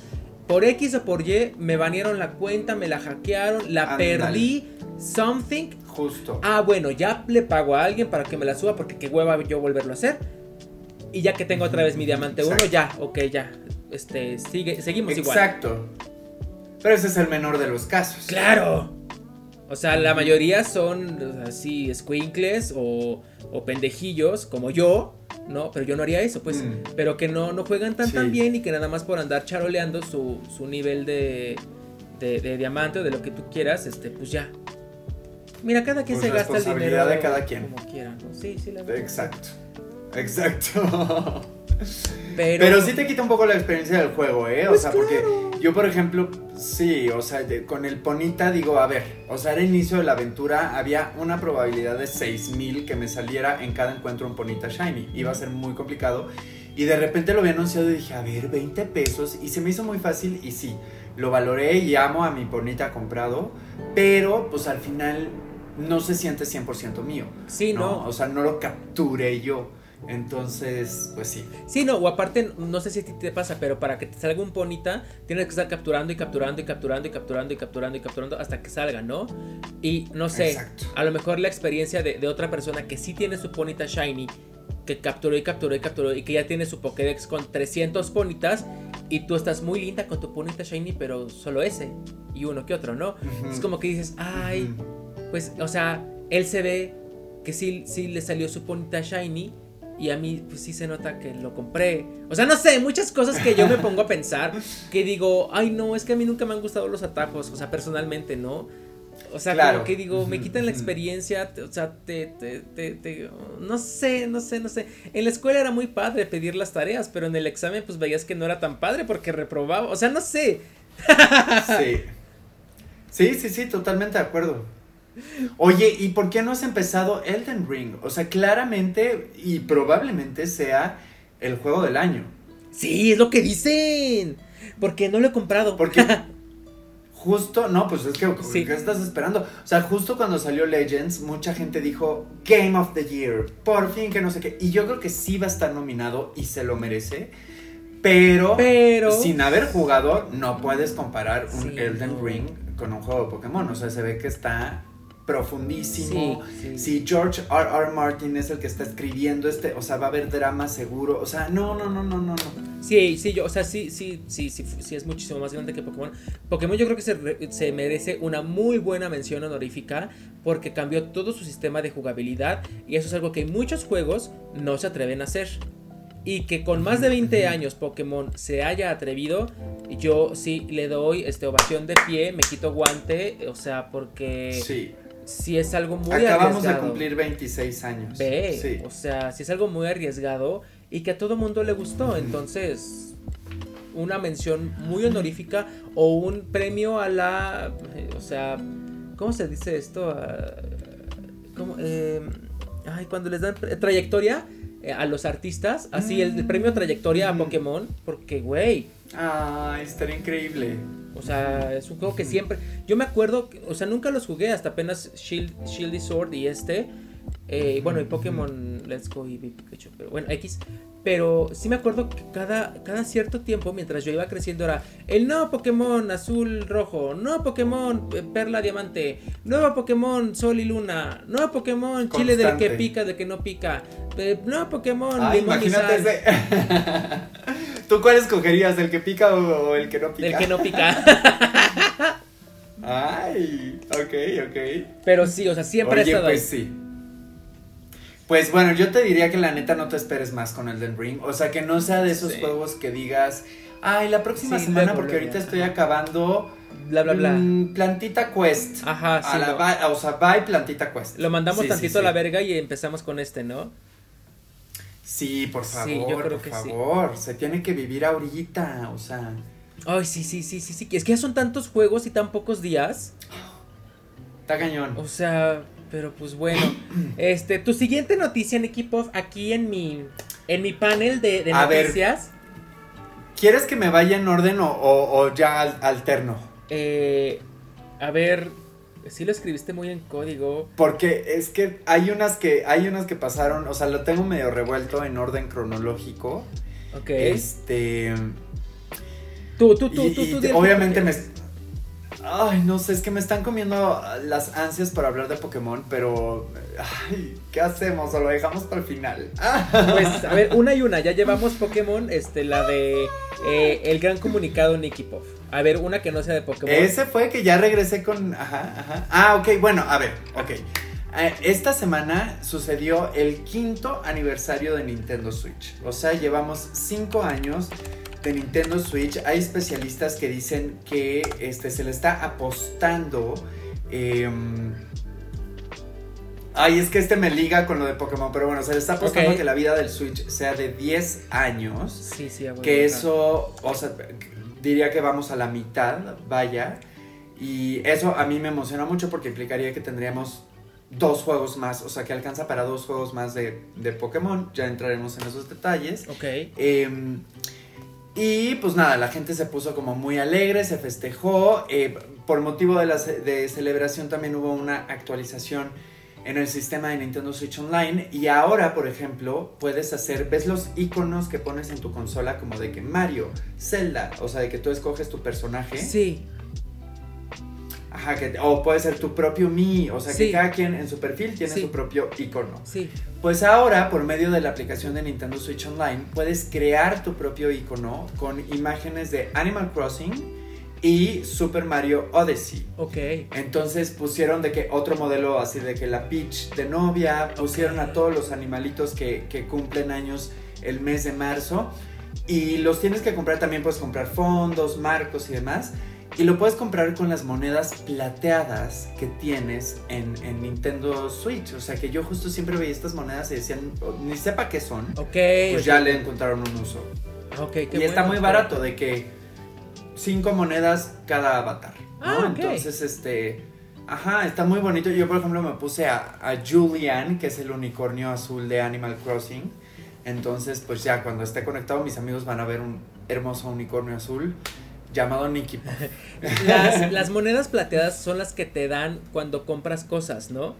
Por X o por Y me banearon la cuenta, me la hackearon, la perdí. Something. Justo. Ah, bueno, ya le pago a alguien para que me la suba porque qué hueva yo volverlo a hacer. Y ya que tengo otra vez mi diamante 1, ya, ok, ya. Este, sigue, seguimos igual. Exacto. Pero ese es el menor de los casos. ¡Claro! O sea, la mayoría son así, squinkles o, o pendejillos como yo ¿no? Pero yo no haría eso, pues. Mm. Pero que no, no juegan tan tan bien y que nada más por andar charoleando su, su nivel de, de, diamante o de lo que tú quieras, este, pues ya. Mira, cada quien pues se gasta el dinero. de cada quien. Como quiera, ¿no? Sí, sí, la verdad. Exacto. Exacto. Pero, Pero sí te quita un poco la experiencia del juego, ¿eh? o pues sea, porque yo, por ejemplo, sí, o sea, con el Ponita digo, a ver, o sea, al inicio de la aventura había una probabilidad de 6000 que me saliera en cada encuentro un Ponita Shiny. Iba a ser muy complicado. Y de repente lo había anunciado y dije, a ver, 20 pesos. Y se me hizo muy fácil y sí, lo valoré y amo a mi bonita comprado. Pero pues al final no se siente 100% mío. Sí, ¿no? O sea, no lo capturé yo. Entonces, pues sí. Sí, no, o aparte, no sé si a ti te pasa, pero para que te salga un ponita, tienes que estar capturando y capturando y capturando y capturando y capturando y capturando hasta que salga, ¿no? Y no sé, a lo mejor la experiencia de, de, otra persona que sí tiene su ponita shiny, que capturó y capturó y capturó y que ya tiene su Pokédex con 300 ponitas y tú estás muy linda con tu ponita shiny, pero solo ese y uno que otro, ¿no? Es como que dices, ay, pues, o sea, él se ve que sí, sí le salió su ponita shiny y a mí, pues sí se nota que lo compré. O sea, no sé, muchas cosas que yo me pongo a pensar. Que digo, ay, no, es que a mí nunca me han gustado los atajos. O sea, personalmente, ¿no? O sea, claro. que digo, me quitan la experiencia, o sea, te, te, te, no sé, no sé, no sé. En la escuela era muy padre pedir las tareas, pero en el examen pues veías que no era tan padre porque reprobaba, o sea, no sé. Sí. Sí, sí, sí, totalmente de acuerdo. Oye, ¿y por qué no has empezado Elden Ring? O sea, claramente y probablemente sea el juego del año. Sí, es lo que dicen. Porque no lo he comprado. Porque justo, no, pues es que ¿qué estás esperando? O sea, justo cuando salió Legends, mucha gente dijo Game of the Year, por fin que no sé qué. Y yo creo que sí va a estar nominado y se lo merece. Pero, pero... sin haber jugado, no puedes comparar un Elden Ring con un juego de Pokémon. O sea, se ve que está profundísimo. Si George R. R. Martin es el que está escribiendo este, o sea, va a haber drama seguro. O sea, no, no, no, no, no, no. Sí, sí, yo, o sea, sí, sí, sí, sí, sí es muchísimo más grande que Pokémon. Pokémon yo creo que se, se merece una muy buena mención honorífica porque cambió todo su sistema de jugabilidad y eso es algo que muchos juegos no se atreven a hacer. Y que con más de 20 años Pokémon se haya atrevido, yo sí le doy este ovación de pie, me quito guante, o sea, porque sí si es algo muy Acabamos de cumplir 26 años. Ve, o sea, si es algo muy arriesgado y que a todo mundo le gustó, entonces una mención muy honorífica o un premio a la, eh, o sea, ¿cómo se dice esto? Ah, ¿Cómo? Eh, ay, cuando les dan trayectoria eh, a los artistas, así el, premio trayectoria a Pokémon, porque, güey. Ah, estaría increíble. O sea, es un juego que siempre. Yo me acuerdo, o sea, nunca los jugué hasta apenas Shield, Shield y Sword y este. Eh, bueno, y Pokémon Let's Go y Pikachu, pero bueno, X. Pero sí me acuerdo que cada, cada cierto tiempo, mientras yo iba creciendo, era el nuevo Pokémon azul rojo, nuevo Pokémon eh, perla diamante, nuevo Pokémon sol y luna, nuevo Pokémon chile del que pica, del que no pica, eh, nuevo Pokémon ah, imagínate Ese... ¿Tú cuál escogerías, el que pica o, el que no pica? El que no pica. Ay, ok, ok. Pero sí, o sea, siempre Oye, pues sí. Pues bueno, yo te diría que la neta no te esperes más con Elden Ring. O sea, que no sea de esos juegos que digas, ay, la próxima semana, porque ahorita estoy acabando. Bla, bla, bla. Mm, plantita Quest. Ajá, sí. o sea, bye Plantita Quest. Lo mandamos tantito a la verga y empezamos con este, ¿no? Sí, por favor, por favor. Se tiene que vivir ahorita, o sea. Ay, sí, sí, sí, sí, sí. Es que ya son tantos juegos y tan pocos días. Está cañón. O sea, pero pues bueno, este, tu siguiente noticia en equipos aquí en mi, en mi panel de, de noticias. ¿Quieres que me vaya en orden o, ya alterno? Eh, a ver, sí lo escribiste muy en código. Porque es que hay unas que, hay unas que pasaron, o sea, lo tengo medio revuelto en orden cronológico. Ok. Este. Tú, tú, tú, tú, tú, Obviamente me, Ay, no sé, es que me están comiendo las ansias para hablar de Pokémon, pero. Ay, ¿qué hacemos? ¿O lo dejamos para el final? Pues, a ver, una y una. Ya llevamos Pokémon, este, la de. Eh, el gran comunicado Nicky Pop. A ver, una que no sea de Pokémon. Ese fue que ya regresé con. Ajá, ajá. Ah, ok, bueno, a ver, ok. Eh, esta semana sucedió el quinto aniversario de Nintendo Switch. O sea, llevamos cinco años de Nintendo Switch, hay especialistas que dicen que este, se le está apostando. Em, ay, es que este me liga con lo de Pokémon, pero bueno, se le está apostando que la vida del Switch sea de 10 años. Sí, sí, Que eso, o sea, diría que vamos a la mitad, vaya. Y eso a mí me emociona mucho porque implicaría que tendríamos dos juegos más, o sea que alcanza para dos juegos más de, de Pokémon, ya entraremos en esos detalles. Ok. Em, y pues nada, la gente se puso como muy alegre, se festejó. eh, por motivo de la ce- de celebración también hubo una actualización en el sistema de Nintendo Switch Online. Y ahora, por ejemplo, puedes hacer, ves los iconos que pones en tu consola como de que Mario, Zelda, o sea, de que tú escoges tu personaje. Sí. Ajá, que, o puede ser tu propio Mi, o sea, Sí. que cada quien en su perfil tiene Sí. su propio icono. Sí. Pues ahora, por medio de la aplicación de Nintendo Switch Online, puedes crear tu propio icono con imágenes de Animal Crossing y Super Mario Odyssey. Ok. Entonces pusieron de que otro modelo así de que la Peach de novia, pusieron a todos los animalitos que, que cumplen años el mes de marzo y los tienes que comprar también, puedes comprar fondos, marcos y demás. Y lo puedes comprar con las monedas plateadas que tienes en, en Nintendo Switch. O sea que yo justo siempre veía estas monedas y decían, "Oh, ni sepa qué son. Ok. Pues ya le encontraron un uso. Ok, qué y está muy barato, de que cinco monedas cada avatar. ¿no? Ah. Entonces, este. Ajá, está muy bonito. Yo, por ejemplo, me puse a, a Julian, que es el unicornio azul de Animal Crossing. Entonces, pues ya cuando esté conectado, mis amigos van a ver un hermoso unicornio azul llamado Nicky. Las monedas plateadas son las que te dan cuando compras cosas, ¿no?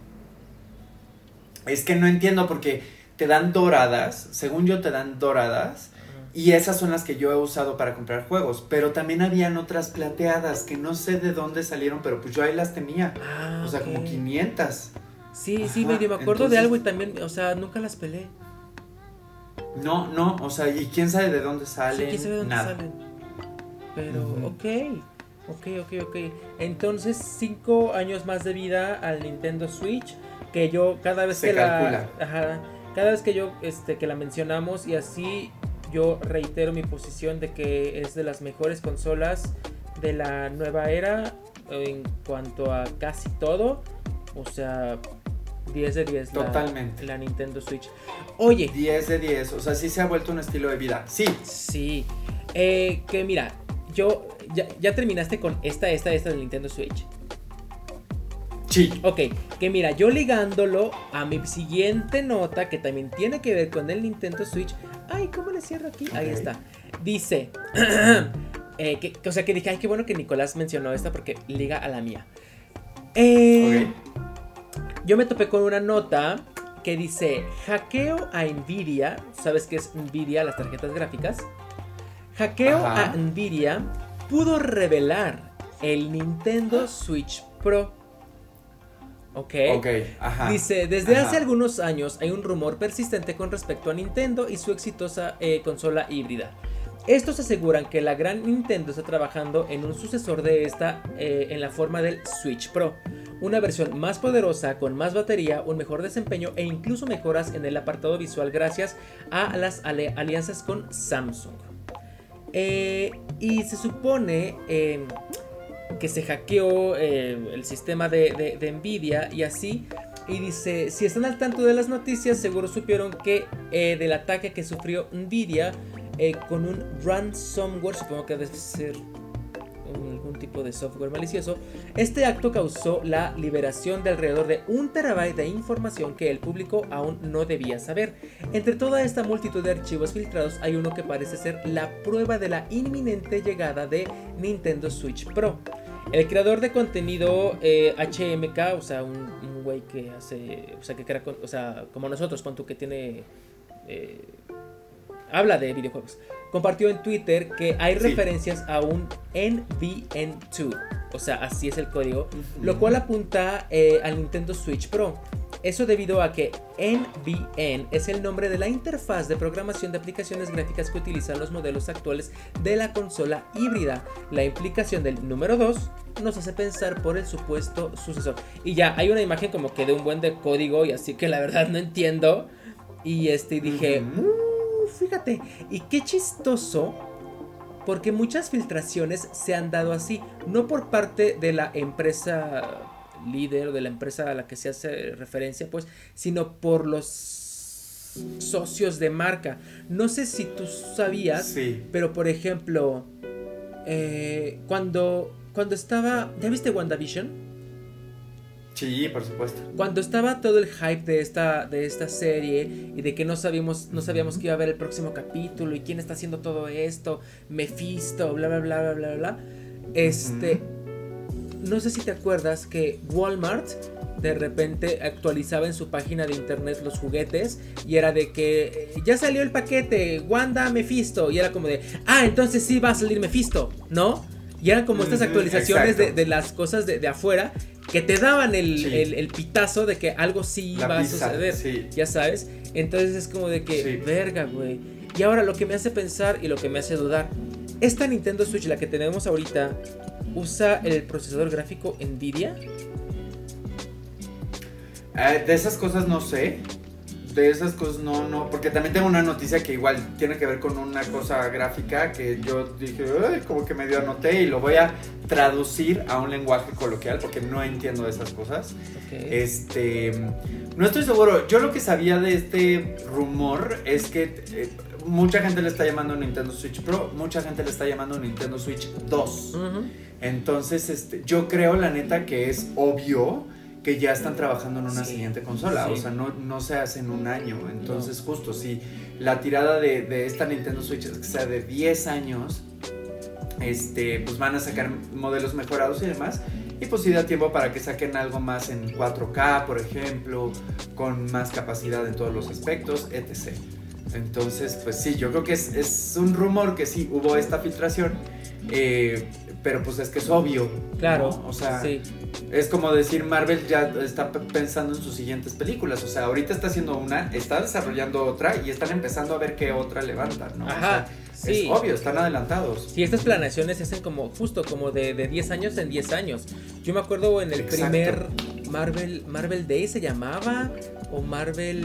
Es que no entiendo porque te dan doradas, según yo te dan doradas, y esas son las que yo he usado para comprar juegos, pero también habían otras plateadas que no sé de dónde salieron, pero pues yo ahí las tenía. Ah, O sea, como 500. Sí, sí, medio me acuerdo de algo y también, o sea, nunca las peleé. No, no, o sea, ¿y quién sabe de dónde Sí, salen? quién sabe dónde Nada. salen. Pero, ok. Ok, ok, ok. Entonces, cinco años más de vida al Nintendo Switch. Que yo cada vez Se que calcula. la. Ajá. Cada vez que yo, este, que la mencionamos y así yo reitero mi posición de que es de las mejores consolas de la nueva era en cuanto a casi todo. O sea, 10 de 10 la- Totalmente. la Nintendo Switch. Oye, 10 de 10, o sea, sí se ha vuelto un estilo de vida. Sí, Sí. Eh, que mira, yo. Ya, ya terminaste con esta, esta, esta del Nintendo Switch. Sí. Ok, que mira, yo ligándolo a mi siguiente nota que también tiene que ver con el Nintendo Switch. Ay, ¿cómo le cierro aquí? Ahí está. Dice. eh, que, o sea, que dije, ay, qué bueno que Nicolás mencionó esta porque liga a la mía. Eh. Yo me topé con una nota que dice hackeo a Nvidia. ¿Sabes qué es Nvidia, las tarjetas gráficas? Hackeo Ajá. a Nvidia pudo revelar el Nintendo Switch Pro. Ok. Ok, ajá. Dice, desde Ajá. hace algunos años hay un rumor persistente con respecto a Nintendo y su exitosa eh, consola híbrida. Estos aseguran que la gran Nintendo está trabajando en un sucesor de esta eh, en la forma del Switch Pro. Una versión más poderosa, con más batería, un mejor desempeño e incluso mejoras en el apartado visual gracias a las ale- alianzas con Samsung. Eh, y se supone eh, que se hackeó eh, el sistema de, de- Nvidia y así. Y dice, si están al tanto de las noticias, seguro supieron que eh, del ataque que sufrió Nvidia eh, con un ransomware, supongo que debe ser algún tipo de software malicioso, este acto causó la liberación de alrededor de un terabyte de información que el público aún no debía saber. Entre toda esta multitud de archivos filtrados hay uno que parece ser la prueba de la inminente llegada de Nintendo Switch Pro. El creador de contenido eh, HMK, o sea, un, un güey que hace, o sea, que crea, con- o sea, como nosotros, pon que tiene, eh, habla de videojuegos, compartió en Twitter que hay Sí. referencias a un NVN2, o sea, así es el código, lo cual apunta eh, al Nintendo Switch Pro. Eso debido a que NVN es el nombre de la interfaz de programación de aplicaciones gráficas que utilizan los modelos actuales de la consola híbrida. La implicación del número 2 nos hace pensar por el supuesto sucesor. Y ya, hay una imagen como que de un buen de código y así que la verdad no entiendo. Y este dije. "Uh, fíjate, y qué chistoso porque muchas filtraciones se han dado así, no por parte de la empresa líder o de la empresa a la que se hace referencia, pues, sino por los socios de marca. No sé si tú sabías, Sí. pero por ejemplo, eh, cuando, cuando estaba, ¿ya viste WandaVision? Sí, por supuesto. Cuando estaba todo el hype de esta, de esta serie y de que no sabíamos, no sabíamos que iba a haber el próximo capítulo y quién está haciendo todo esto, Mephisto, bla bla bla bla bla bla. Este. No sé si te acuerdas que Walmart de repente actualizaba en su página de internet los juguetes y era de que eh, ya salió el paquete, Wanda Mephisto, y era como de, ah, entonces sí va a salir Mephisto, ¿no? Y eran como estas actualizaciones de, las cosas de, afuera que te daban el, pitazo de que algo sí iba a suceder, ya sabes. Entonces es como de que, verga, güey. Y ahora lo que me hace pensar y lo que me hace dudar, esta Nintendo Switch, la que tenemos ahorita, usa el procesador gráfico Nvidia. Eh, de esas cosas no sé. De esas cosas no, no. Porque también tengo una noticia que igual tiene que ver con una cosa gráfica que yo dije, como que medio anoté y lo voy a traducir a un lenguaje coloquial porque no entiendo esas cosas. Este. No estoy seguro. Yo lo que sabía de este rumor es que. Eh, mucha gente le está llamando Nintendo Switch Pro, mucha gente le está llamando Nintendo Switch 2. Entonces, este, yo creo, la neta, que es obvio que ya están trabajando en una siguiente consola, o sea, no, no se hace en un año. Entonces, justo, si la tirada de, esta Nintendo Switch es que sea de 10 años, este, pues van a sacar modelos mejorados y demás. Y pues sí da tiempo para que saquen algo más en 4K, por ejemplo, con más capacidad en todos los aspectos, etc. Entonces, pues sí, yo creo que es, es un rumor que sí hubo esta filtración. Eh, pero pues es que es obvio. Claro. O sea, es como decir Marvel ya está pensando en sus siguientes películas. O sea, ahorita está haciendo una, está desarrollando otra y están empezando a ver qué otra levanta, ¿no? Ajá. Es obvio, están adelantados. Sí, estas planeaciones se hacen como justo como de, de 10 años en 10 años. Yo me acuerdo en el primer Marvel Marvel Day se llamaba o Marvel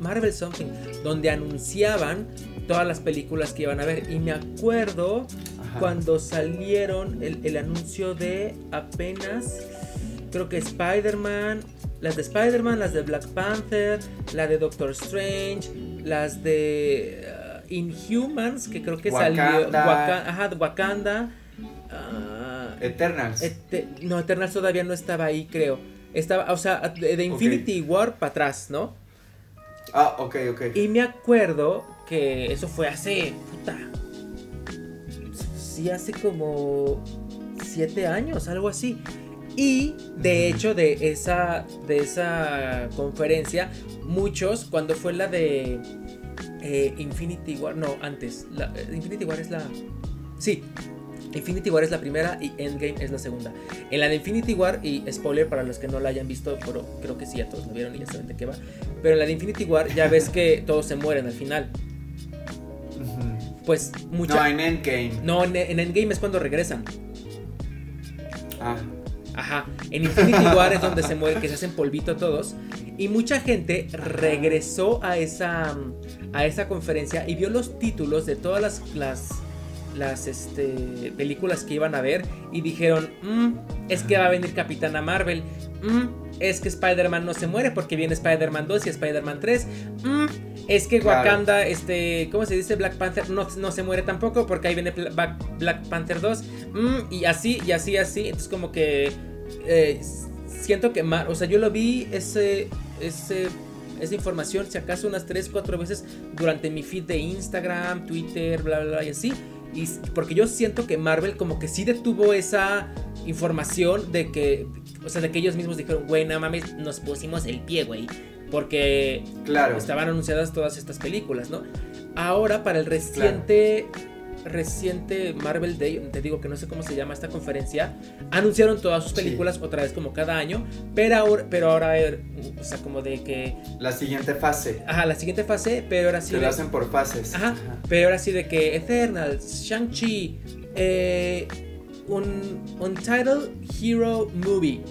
Marvel something donde anunciaban todas las películas que iban a ver y me acuerdo cuando salieron el, anuncio de apenas, creo que Spider-Man, las de Spider-Man, las de Black Panther, la de Doctor Strange, las de uh, Inhumans, que creo que salió. ajá, Wakanda. Uh, Eternals. no, Eternals todavía no estaba ahí, creo. Estaba, o sea, de, Infinity War para atrás, ¿no? Ah, ok, ok. Y me acuerdo que eso fue hace. Puta, sí hace como siete años, algo así. Y de hecho de esa, de esa conferencia, muchos, cuando fue la de eh, Infinity War, no, antes, la, eh, Infinity War es la... Sí, Infinity War es la primera y Endgame es la segunda. En la de Infinity War, y spoiler para los que no la hayan visto, pero creo que sí, a todos lo vieron y ya saben de qué va. Pero en la de Infinity War ya ves que todos se mueren al final pues mucha... No, en Endgame. No, en, Endgame es cuando regresan. Ah. Ajá. En Infinity War es donde se muere, que se hacen polvito todos. Y mucha gente regresó a esa, a esa conferencia y vio los títulos de todas las, las, las este, películas que iban a ver y dijeron, mm, es que va a venir Capitana Marvel. Mm, es que Spider-Man no se muere porque viene Spider-Man 2 y Spider-Man 3. Mm, es que Wakanda, este, ¿cómo se dice? Black Panther no, no, se muere tampoco porque ahí viene Black Panther 2. Mm, y así, y así, así. Entonces como que eh, siento que, o sea, yo lo vi ese, ese, esa información, si acaso unas 3, 4 veces durante mi feed de Instagram, Twitter, bla, bla, bla, y así. Y porque yo siento que Marvel como que sí detuvo esa información de que, o sea, de que ellos mismos dijeron, güey, no mames, nos pusimos el pie, güey. Porque claro. estaban anunciadas todas estas películas, ¿no? Ahora, para el reciente. Reciente Marvel Day, te digo que no sé cómo se llama esta conferencia, anunciaron todas sus películas otra vez como cada año, pero ahora, pero ahora, o sea, como de que... La siguiente fase. Ajá, la siguiente fase, pero ahora sí... Se lo hacen por fases. Ajá, pero ahora sí de que Eternals, Shang-Chi, eh, un Untitled Hero Movie,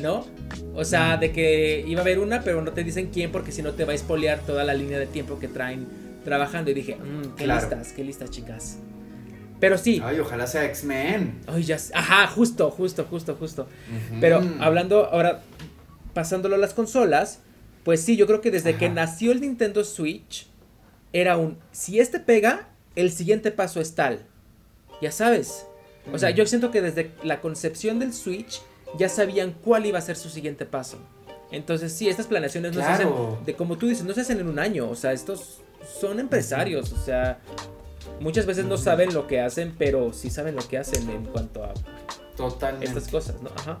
¿no? O sea, de que iba a haber una, pero no te dicen quién porque si no te va a espolear toda la línea de tiempo que traen trabajando. Y dije, mmm, qué listas, qué listas, chicas. Pero sí. Ay, ojalá sea X-Men. Ay, ya. Ajá, justo, justo, justo, justo. Pero hablando ahora, pasándolo a las consolas, pues sí, yo creo que desde que nació el Nintendo Switch, era un. Si este pega, el siguiente paso es tal. Ya sabes. O sea, yo siento que desde la concepción del Switch ya sabían cuál iba a ser su siguiente paso. Entonces, sí, estas planeaciones no se hacen, de como tú dices, no se hacen en un año, o sea, estos son empresarios, o sea, muchas veces no saben lo que hacen, pero sí saben lo que hacen en cuanto a Totalmente. estas cosas, ¿no? Ajá.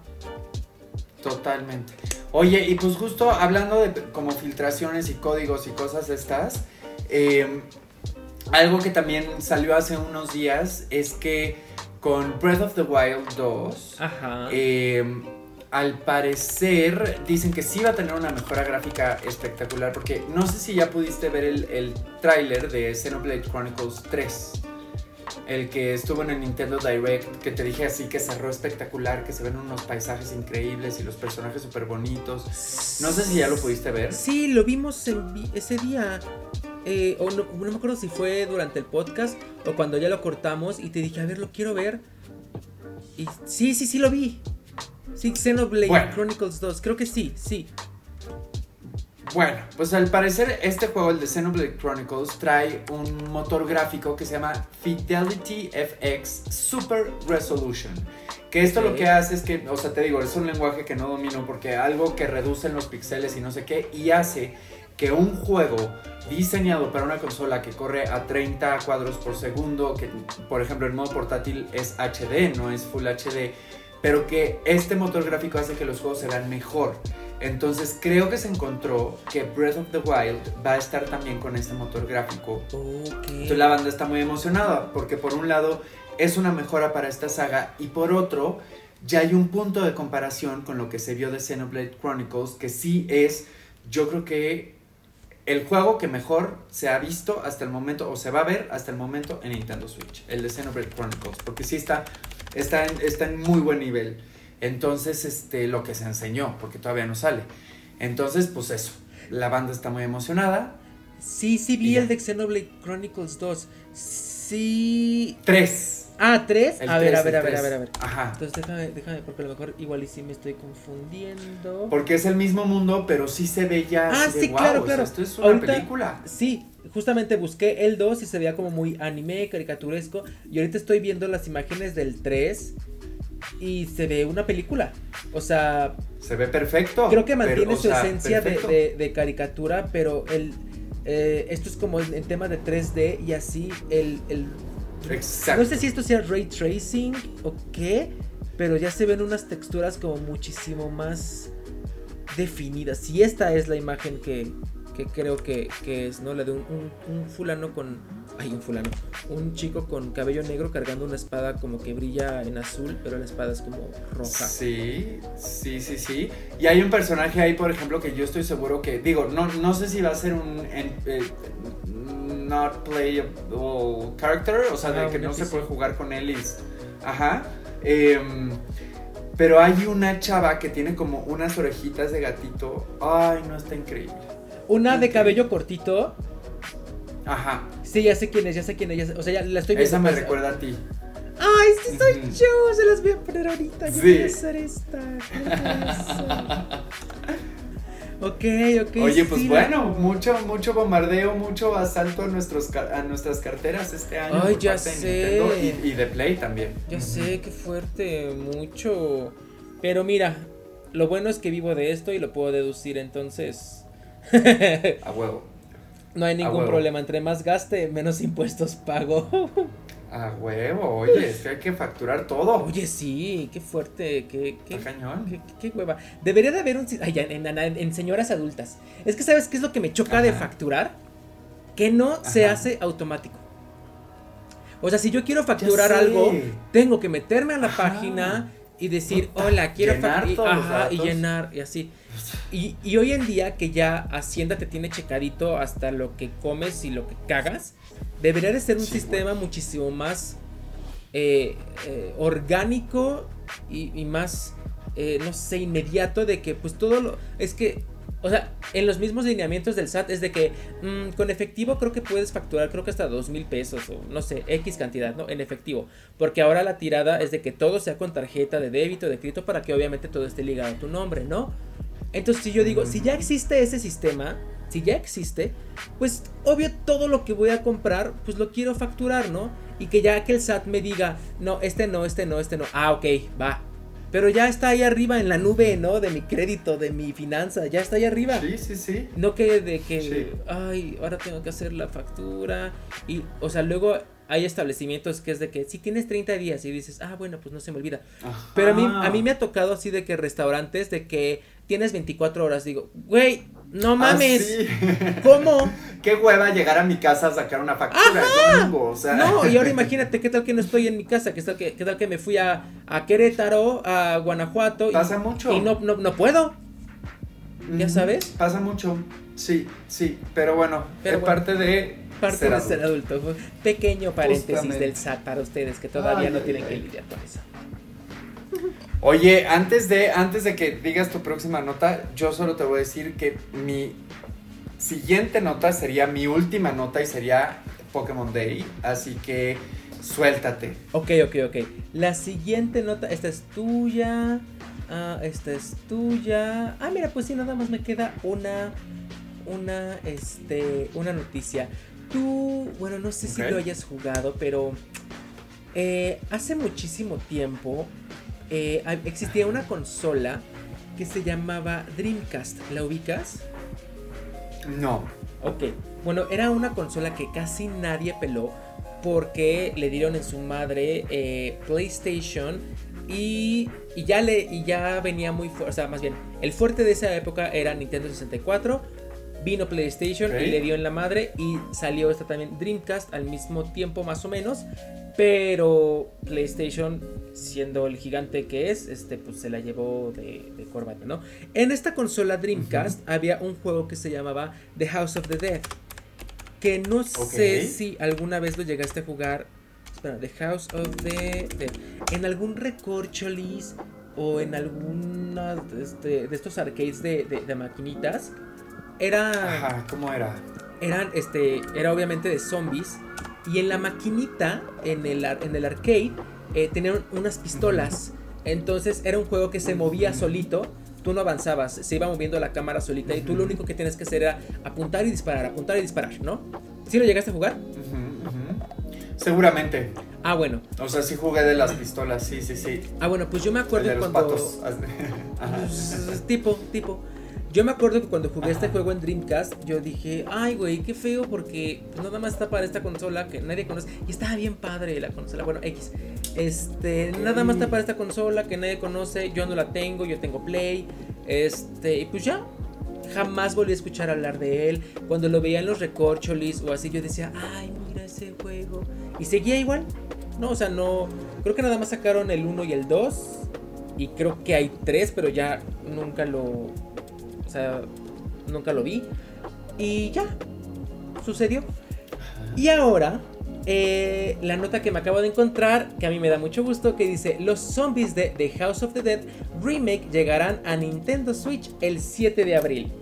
Totalmente. Oye, y pues justo hablando de como filtraciones y códigos y cosas estas, eh, algo que también salió hace unos días es que con Breath of the Wild 2, Ajá. eh, al parecer dicen que sí va a tener una mejora gráfica espectacular porque no sé si ya pudiste ver el, el tráiler de Xenoblade Chronicles 3. El que estuvo en el Nintendo Direct, que te dije así que cerró espectacular, que se ven unos paisajes increíbles y los personajes súper bonitos. No sé si ya lo pudiste ver. Sí, lo vimos vi- ese día. Eh, o no, no me acuerdo si fue durante el podcast o cuando ya lo cortamos y te dije, a ver, lo quiero ver. Y sí, sí, sí lo vi. Sí, Xenoblade Bueno. Chronicles 2, creo que sí, sí. Bueno, pues al parecer este juego, el de Xenoblade Chronicles, trae un motor gráfico que se llama Fidelity FX Super Resolution. Que esto lo que hace es que, o sea, te digo, es un lenguaje que no domino porque algo que reduce los píxeles y no sé qué, y hace que un juego diseñado para una consola que corre a 30 cuadros por segundo, que por ejemplo en modo portátil es HD, no es Full HD, pero que este motor gráfico hace que los juegos se vean mejor. Entonces creo que se encontró que Breath of the Wild va a estar también con este motor gráfico. Entonces la banda está muy emocionada porque por un lado es una mejora para esta saga y por otro ya hay un punto de comparación con lo que se vio de Xenoblade Chronicles que sí es, yo creo que el juego que mejor se ha visto hasta el momento o se va a ver hasta el momento en Nintendo Switch, el de Xenoblade Chronicles, porque sí está, está, en, está en muy buen nivel. Entonces, este, lo que se enseñó, porque todavía no sale. Entonces, pues eso, la banda está muy emocionada. Sí, sí vi el de Xenoblade Chronicles 2. Sí. Tres. Ah, ¿tres? El A ver, a ver, a ver, a ver, a ver. Ajá. Entonces déjame, déjame, porque a lo mejor igual y sí me estoy confundiendo. Porque es el mismo mundo, pero sí se ve ya. Ah, de, sí, claro, "Guau, o sea, claro. esto es una Ahorita- película. Sí, justamente busqué el 2 y se veía como muy anime, caricaturesco. Y ahorita estoy viendo las imágenes del 3 y se ve una película. O sea, Se ve perfecto. creo que mantiene su sea, esencia de, perfecto. de- de caricatura, pero el eh, esto es como en, en tema de 3D y así el, el- Exacto. No sé si esto sea ray tracing o qué, pero ya se ven unas texturas como muchísimo más definidas. Y esta es la imagen que, que creo que, que es, ¿no? La de un, un- un fulano con... Ay, un fulano. Un chico con cabello negro cargando una espada como que brilla en azul, pero la espada es como roja. Sí, sí, sí, sí. Y hay un personaje ahí, por ejemplo, que yo estoy seguro que, digo, no, no sé si va a ser un en- eh, not playable character, o sea, de Ah, que no se puede jugar con él y... Ajá. Em, pero hay una chava que tiene como unas orejitas de gatito. Ay, no, está increíble. Una de cabello cortito. Ajá. Sí, ya sé quién es, ya sé quién es. ya sé- o sea, ya la estoy viendo. Esa me recuerda a ti. Ay, sí soy yo, se las voy a poner ahorita. Yo Sí. a hacer esta. ok, ok. Oye, pues sí, bueno, mucho, mucho bombardeo, mucho asalto a, nuestros, a nuestras carteras este año. Ay, por ya parte de sé. Nintendo y, y de Play también. Ya sé, qué fuerte, mucho. Pero mira, lo bueno es que vivo de esto y lo puedo deducir, entonces. A huevo. No hay ningún problema. Entre más gaste, menos impuestos pago. A huevo, oye, es que hay que facturar todo. Oye, sí, qué fuerte, qué, qué, cañón. qué, qué- qué hueva. Debería de haber un. Ay, en, en- en señoras adultas. Es que, ¿sabes qué es lo que me choca de facturar? Que no se hace automático. O sea, si yo quiero facturar algo, tengo que meterme a la Ajá. página y decir, hola, quiero llenar fac- y- y llenar y así. Y, y hoy en día que ya Hacienda te tiene checadito hasta lo que comes y lo que cagas, debería de ser un Sí, sistema muchísimo más eh, eh, orgánico y, y más, eh, no sé, inmediato de que pues todo lo... Es que, o sea, en los mismos lineamientos del SAT es de que mm, con efectivo creo que puedes facturar creo que hasta dos mil pesos o no sé, X cantidad, ¿no? En efectivo. Porque ahora la tirada es de que todo sea con tarjeta de débito, de crédito, para que obviamente todo esté ligado a tu nombre, ¿no? Entonces, si yo digo, si ya existe ese sistema, si ya existe, pues obvio todo lo que voy a comprar, pues lo quiero facturar, ¿no? Y que ya que el SAT me diga, no, este no, este no, este no. Ah, ok, va. Pero ya está ahí arriba en la nube, ¿no? De mi crédito, de mi finanza, ya está ahí arriba. Sí, sí, sí. No que de que, ay, ahora tengo que hacer la factura. Y, o sea, luego hay establecimientos que es de que si tienes 30 días y dices, ah, bueno, pues no se me olvida. Pero a mí, a mí me ha tocado así de que restaurantes, de que tienes 24 horas, digo, güey, no ah, mames. ¿Cómo? Qué hueva llegar a mi casa a sacar una factura domingo, o sea. No, y ahora imagínate qué tal que no estoy en mi casa, qué tal que, qué tal que me fui a, a Querétaro, a Guanajuato. Pasa mucho. Y no, no, no puedo. ¿Ya sabes? Pasa mucho. Sí, sí, pero bueno, es parte de parte de ser adulto. Pequeño paréntesis del SAT para ustedes que todavía no tienen que lidiar con eso. Oye, antes de, antes de que digas tu próxima nota, yo solo te voy a decir que mi siguiente nota sería mi última nota y sería Pokémon Day. Así que suéltate. Ok, ok, ok. La siguiente nota, esta es tuya. Ah, esta es tuya. Ah, mira, pues sí, nada más me queda una. Una, este, una noticia. Tú, bueno, no sé si lo hayas jugado, pero eh, hace muchísimo tiempo eh, existía una consola que se llamaba Dreamcast. ¿La ubicas? No. Ok. Bueno, era una consola que casi nadie peló porque le dieron en su madre eh, PlayStation y, y, ya le y ya venía muy fuerte, o sea, más bien, el fuerte de esa época era Nintendo 64, vino PlayStation y le dio en la madre y salió esta también Dreamcast al mismo tiempo más o menos, pero PlayStation, siendo el gigante que es, este, pues se la llevó de, de corbata, ¿no? En esta consola Dreamcast había un juego que se llamaba The House of the Dead. Que no sé si alguna vez lo llegaste a jugar. Espera, The House of the Dead. En algún recorcholis o en alguna este, de estos arcades de, de, maquinitas. Era. Ajá, ¿cómo era? Eran, este, era obviamente de zombies y en la maquinita, en el, en el arcade, eh, tenían unas pistolas. Entonces era un juego que se movía solito. Tú no avanzabas, se iba moviendo la cámara solita y tú lo único que tienes que hacer era apuntar y disparar, apuntar y disparar, ¿no? ¿Sí lo llegaste a jugar? Seguramente. Ah, bueno. O sea, sí jugué de las pistolas, sí, sí, sí. Ah, bueno, pues yo me acuerdo cuando. Pues, tipo, tipo. Yo me acuerdo que cuando jugué este juego en Dreamcast, yo dije, ay, güey, qué feo porque nada más está para esta consola que nadie conoce. Y estaba bien padre la consola. Bueno, X. Este, nada más está para esta consola que nadie conoce. Yo no la tengo, yo tengo Play. Este, y pues ya. Jamás volví a escuchar hablar de él. Cuando lo veía en los recorcholis o así, yo decía, ay, mira ese juego. Y seguía igual. No, o sea, no. Creo que nada más sacaron el 1 y el 2. Y creo que hay 3, pero ya nunca lo sea, nunca lo vi. Y ya, sucedió. Y ahora, eh, la nota que me acabo de encontrar, que a mí me da mucho gusto, que dice, los zombies de The House of the Dead Remake llegarán a Nintendo Switch el 7 de abril.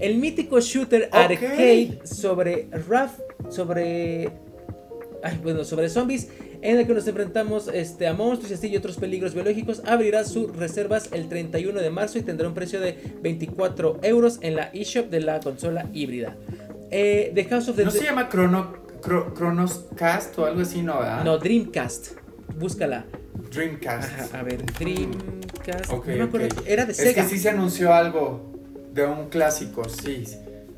El mítico shooter arcade sobre Raf, sobre... Ay, bueno, sobre zombies en el que nos enfrentamos este, a monstruos y así y otros peligros biológicos, abrirá sus reservas el 31 de marzo y tendrá un precio de 24 euros en la eShop de la consola híbrida. Eh, The House of the ¿No se llama Chrono, Cast o algo así, no? ¿verdad? No, Dreamcast. Búscala. Dreamcast. a ver, Dreamcast. no me acuerdo. Era de Sega. Es que sí se anunció algo de un clásico, sí.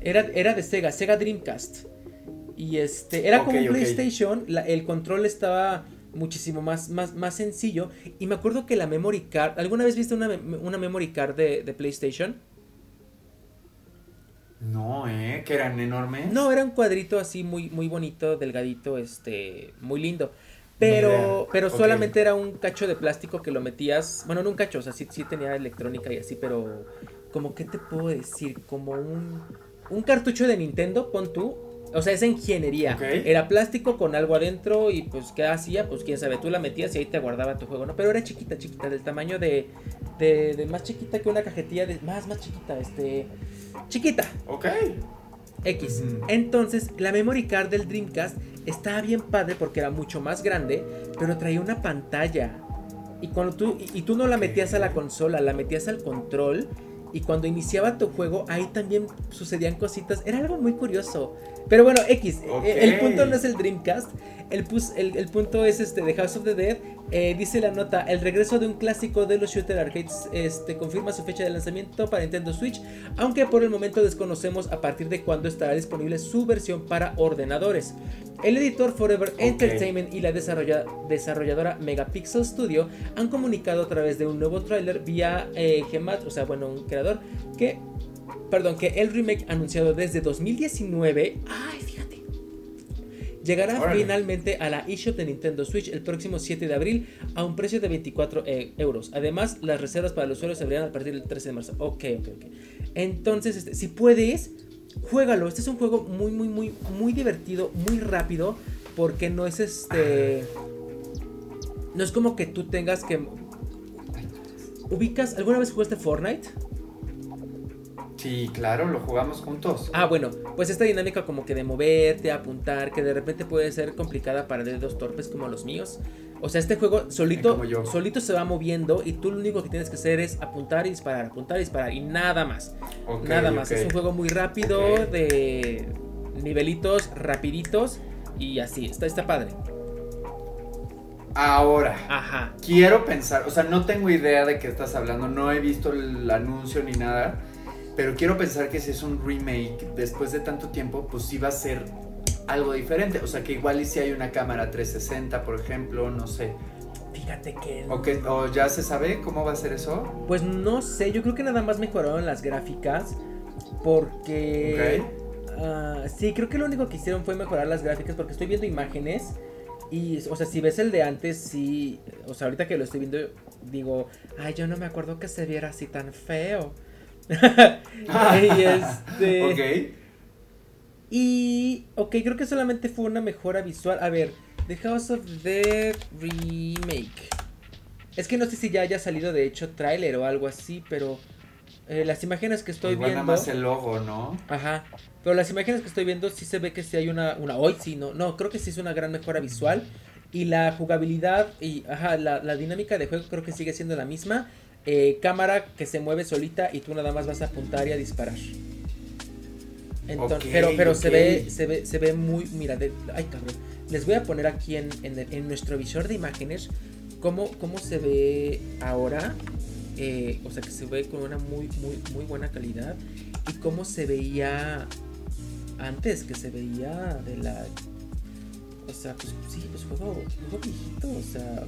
Era, era de Sega, Sega Dreamcast. Y este, era como un PlayStation, el control estaba muchísimo más, más, más sencillo. Y me acuerdo que la memory card, ¿alguna vez viste una, una memory card de, de, PlayStation? No, ¿eh? Que eran enormes. No, era un cuadrito así muy, muy bonito, delgadito, este, muy lindo. Pero, pero solamente era un cacho de plástico que lo metías, bueno, no un cacho, o sea, sí, sí tenía electrónica y así, pero como, ¿qué te puedo decir? Como un, un cartucho de Nintendo, pon tú, o sea, es ingeniería. Era plástico con algo adentro y pues ¿qué hacía? Pues quién sabe, tú la metías y ahí te guardaba tu juego, ¿no? Pero era chiquita, chiquita, del tamaño de, de, más chiquita que una cajetilla de más, más chiquita, este, chiquita. Ok. X. Entonces, la memory card del Dreamcast estaba bien padre porque era mucho más grande, pero traía una pantalla. Y cuando tú y, tú no la metías a la consola, la metías al control y cuando iniciaba tu juego ahí también sucedían cositas. Era algo muy curioso. Pero bueno, X, eh, el punto no es el Dreamcast. El, el, punto es este de House of the Dead. Eh, dice la nota, el regreso de un clásico de los shooter arcades este, confirma su fecha de lanzamiento para Nintendo Switch, aunque por el momento desconocemos a partir de cuándo estará disponible su versión para ordenadores. El editor Forever Entertainment y la desarrolladora Megapixel Studio han comunicado a través de un nuevo tráiler vía eh, Gemat, o sea, bueno, un creador que, perdón, que el remake anunciado desde 2019, ay, llegará finalmente a la eShop de Nintendo Switch el próximo 7 de abril a un precio de 24 eh, euros. Además, las reservas para los usuarios se abrirán a partir del 13 de marzo. Ok, ok, ok. Entonces, este, si puedes juégalo. Este es un juego muy, muy, muy, muy divertido, muy rápido. Porque no es este. No es como que tú tengas que. ¿Ubicas? ¿Alguna vez jugaste Fortnite? Sí, claro, lo jugamos juntos. Ah, bueno, pues esta dinámica como que de moverte, apuntar, que de repente puede ser complicada para dedos torpes como los míos. O sea, este juego solito, solito se va moviendo y tú lo único que tienes que hacer es apuntar y disparar, apuntar y disparar y nada más. nada más. Es un juego muy rápido, de nivelitos rapiditos y así. Está, está padre. Ahora, Ajá. quiero pensar, o sea, no tengo idea de qué estás hablando, no he visto el anuncio ni nada, pero quiero pensar que si es un remake después de tanto tiempo, pues sí va a ser algo diferente. O sea, que igual y si hay una cámara 360, por ejemplo, no sé. Fíjate que... ¿O, que, ¿O ya se sabe cómo va a ser eso? Pues no sé, yo creo que nada más mejoraron las gráficas. Porque... Ah, sí, creo que lo único que hicieron fue mejorar las gráficas porque estoy viendo imágenes. Y, o sea, si ves el de antes, sí. O sea, ahorita que lo estoy viendo, digo, ay, yo no me acuerdo que se viera así tan feo. y este. Ok. Y, ok, creo que solamente fue una mejora visual. A ver, The House of the Remake. Es que no sé si ya haya salido de hecho tráiler o algo así, pero eh, las imágenes que estoy viendo. Nada más el logo, ¿no? Ajá. Pero las imágenes que estoy viendo sí se ve que sí hay una. una hoy sí, no. No, creo que sí es una gran mejora visual. Y la jugabilidad y ajá, la, la dinámica de juego creo que sigue siendo la misma. Eh, cámara que se mueve solita y tú nada más vas a apuntar y a disparar. Pero pero se ve se ve se ve muy mira ay cabrón. Les voy a poner aquí en, en, nuestro visor de imágenes cómo, cómo se ve ahora eh, o sea que se ve con una muy muy muy buena calidad y cómo se veía antes que se veía de la o sea pues sí pues juego, juego viejito o sea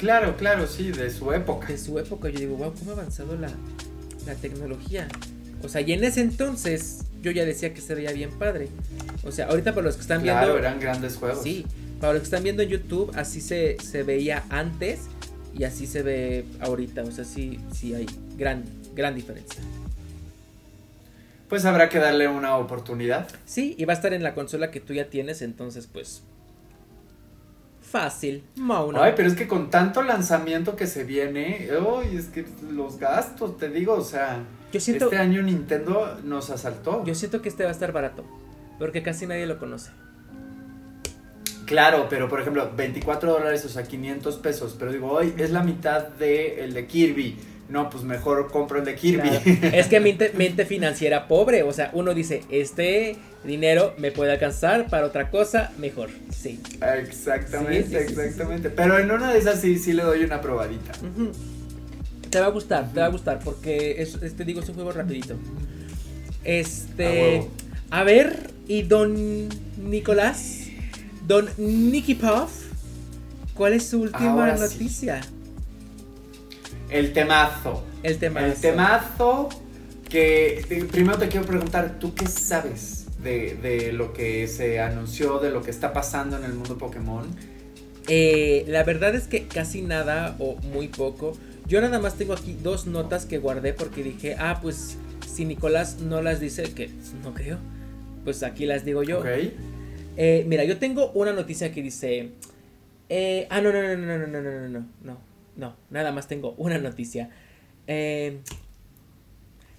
claro claro sí de su época de su época yo digo wow cómo ha avanzado la, la tecnología o sea y en ese entonces yo ya decía que se veía bien padre. O sea, ahorita para los que están viendo. Claro, eran grandes juegos. Sí, para los que están viendo en YouTube, así se, se veía antes y así se ve ahorita. O sea, sí, sí hay gran, gran diferencia. Pues habrá que darle una oportunidad. Sí, y va a estar en la consola que tú ya tienes, entonces pues fácil. Mauna. Ay, pero es que con tanto lanzamiento que se viene, uy, es que los gastos, te digo, o sea, este año Nintendo nos asaltó. Yo siento que este va a estar barato, porque casi nadie lo conoce. Claro, pero por ejemplo, 24 dólares, o sea, 500 pesos, pero digo, hoy es la mitad de el de Kirby no, pues mejor compro el de Kirby. Es que mente, mente financiera pobre, o sea, uno dice, este dinero me puede alcanzar para otra cosa, mejor, sí. Exactamente, exactamente. Pero en una de esas sí, sí le doy una probadita. Te va a gustar, te va a gustar, porque es, este digo, es un juego rapidito. Este, a, ver, y don Nicolás, don Nicky Puff, ¿cuál es su última noticia? El temazo. El temazo. El temazo que primero te quiero preguntar, ¿tú qué sabes de, lo que se anunció, de lo que está pasando en el mundo Pokémon? Eh, la verdad es que casi nada o muy poco. Yo nada más tengo aquí dos notas que guardé porque dije, ah, pues si Nicolás no las dice, que no creo, pues aquí las digo yo. Eh, mira, yo tengo una noticia que dice, eh, ah, no, no, no, no, no, no, no, no, no, no. No, nada más tengo una noticia. Eh,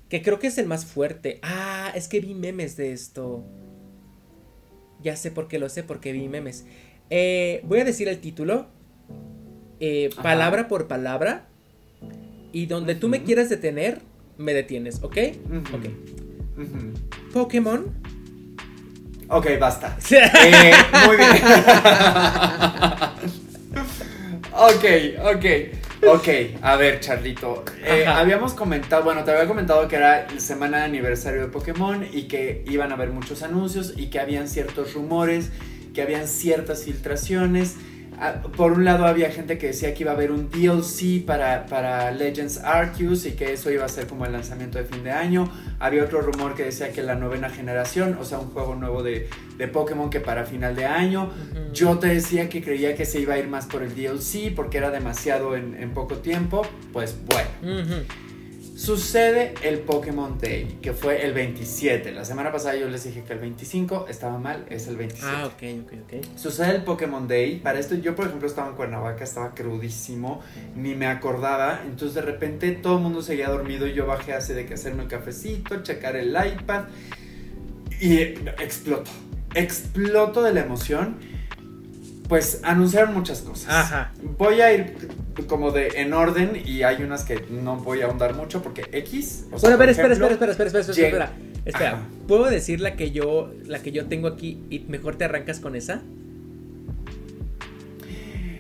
que creo que es el más fuerte. Ah, es que vi memes de esto. Ya sé por qué lo sé, porque vi memes. Eh, voy a decir el título. Eh, palabra por palabra. Y donde tú me quieras detener, me detienes, ¿ok? Ok. Pokémon. Ok, basta. Eh, muy bien. ok, ok. Ok, a ver, Charlito. Eh, habíamos comentado, bueno, te había comentado que era la semana de aniversario de Pokémon y que iban a haber muchos anuncios y que habían ciertos rumores, que habían ciertas filtraciones. Ah, por un lado había gente que decía que iba a haber un DLC para, para Legends Arceus y que eso iba a ser como el lanzamiento de fin de año. Había otro rumor que decía que la novena generación, o sea, un juego nuevo de, de Pokémon que para final de año. Yo te decía que creía que se iba a ir más por el DLC porque era demasiado en, en poco tiempo. Pues bueno. Sucede el Pokémon Day, que fue el 27. La semana pasada yo les dije que el 25 estaba mal, es el 27. Ah, ok, ok, ok. Sucede el Pokémon Day. Para esto, yo por ejemplo estaba en Cuernavaca, estaba crudísimo, ni me acordaba. Entonces de repente todo el mundo seguía dormido y yo bajé así de que hacerme un cafecito, checar el iPad y exploto. Exploto de la emoción. Pues anunciaron muchas cosas. Ajá. Voy a ir como de en orden y hay unas que no voy a ahondar mucho porque X. O sea, bueno, a ver, espera, espera, espera, espera, espera, espera, espera. Espera, ¿puedo decir la que yo la que yo tengo aquí y mejor te arrancas con esa?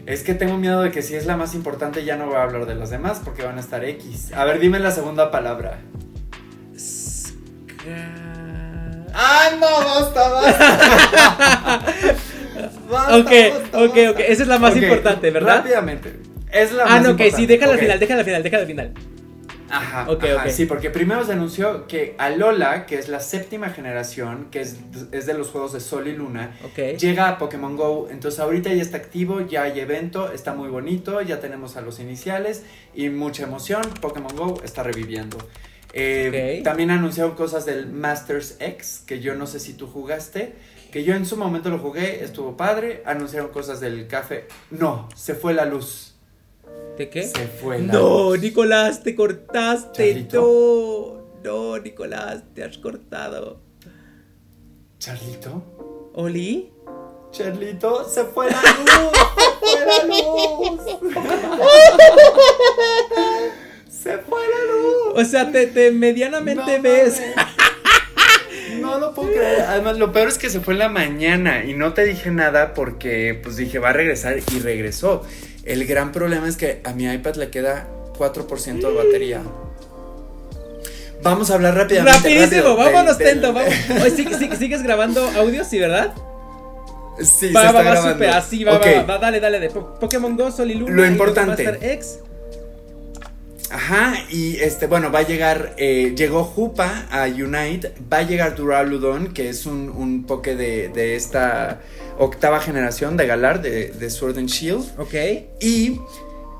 Es que tengo miedo de que si es la más importante ya no voy a hablar de las demás porque van a estar X. A ver, dime la segunda palabra. ¡Ah, no! ¡Basta, basta! basta ok, basta, ok, ok. Esa es la más okay, importante, ¿verdad? Rápidamente. Es la ah, más no, ok, sí, déjala al final, déjala al final, déjala al final. Ajá, Ok, ajá, sí, porque primero se anunció que Alola, que es la séptima generación, que es, es de los juegos de Sol y Luna, llega a Pokémon Go. Entonces ahorita ya está activo, ya hay evento, está muy bonito, ya tenemos a los iniciales y mucha emoción. Pokémon Go está reviviendo. Eh. También anunciaron cosas del Masters X, que yo no sé si tú jugaste, que yo en su momento lo jugué, estuvo padre. Anunciaron cosas del café. No, se fue la luz. ¿De qué? Se fue la No, luz. Nicolás, te cortaste. Charlito. No, no, Nicolás, te has cortado. Charlito. ¿Oli? Charlito, se fue la luz. se fue la luz. se fue la luz. O sea, te, te medianamente No ves. No lo puedo creer. Además, lo peor es que se fue en la mañana y no te dije nada porque, pues dije, va a regresar y regresó. El gran problema es que a mi iPad le queda 4% de batería. Vamos a hablar rápidamente. Rapidísimo, rápido, vámonos del- tento, vamos. Oye, ¿sí- sí- ¿Sigues grabando audio, sí, verdad? Sí, va, se va, está va, grabando. súper, así, va, Ok. va, va, dale, dale, de Pokémon Go, Sol y Luna. Lo importante. Master X. Ajá, y este, bueno, va a llegar, eh, llegó Jupa a Unite, va a llegar Duraludon, que es un, un poke de, de esta octava generación de Galar, de, de Sword and Shield. Ok. Y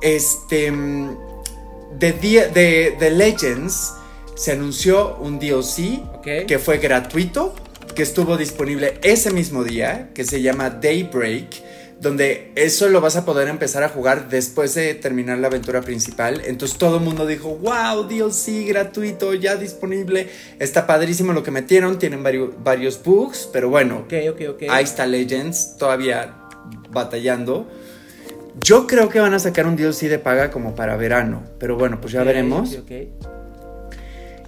este de, de, de Legends se anunció un DLC Ok. que fue gratuito, que estuvo disponible ese mismo día, que se llama Daybreak, donde eso lo vas a poder empezar a jugar después de terminar la aventura principal. Entonces todo el mundo dijo, wow, DLC gratuito, ya disponible, está padrísimo lo que metieron, tienen varios, varios bugs, pero bueno, Ok, ok, ok. Ahí está Legends, todavía batallando. Yo creo que van a sacar un DLC de paga como para verano, pero bueno, pues ya veremos.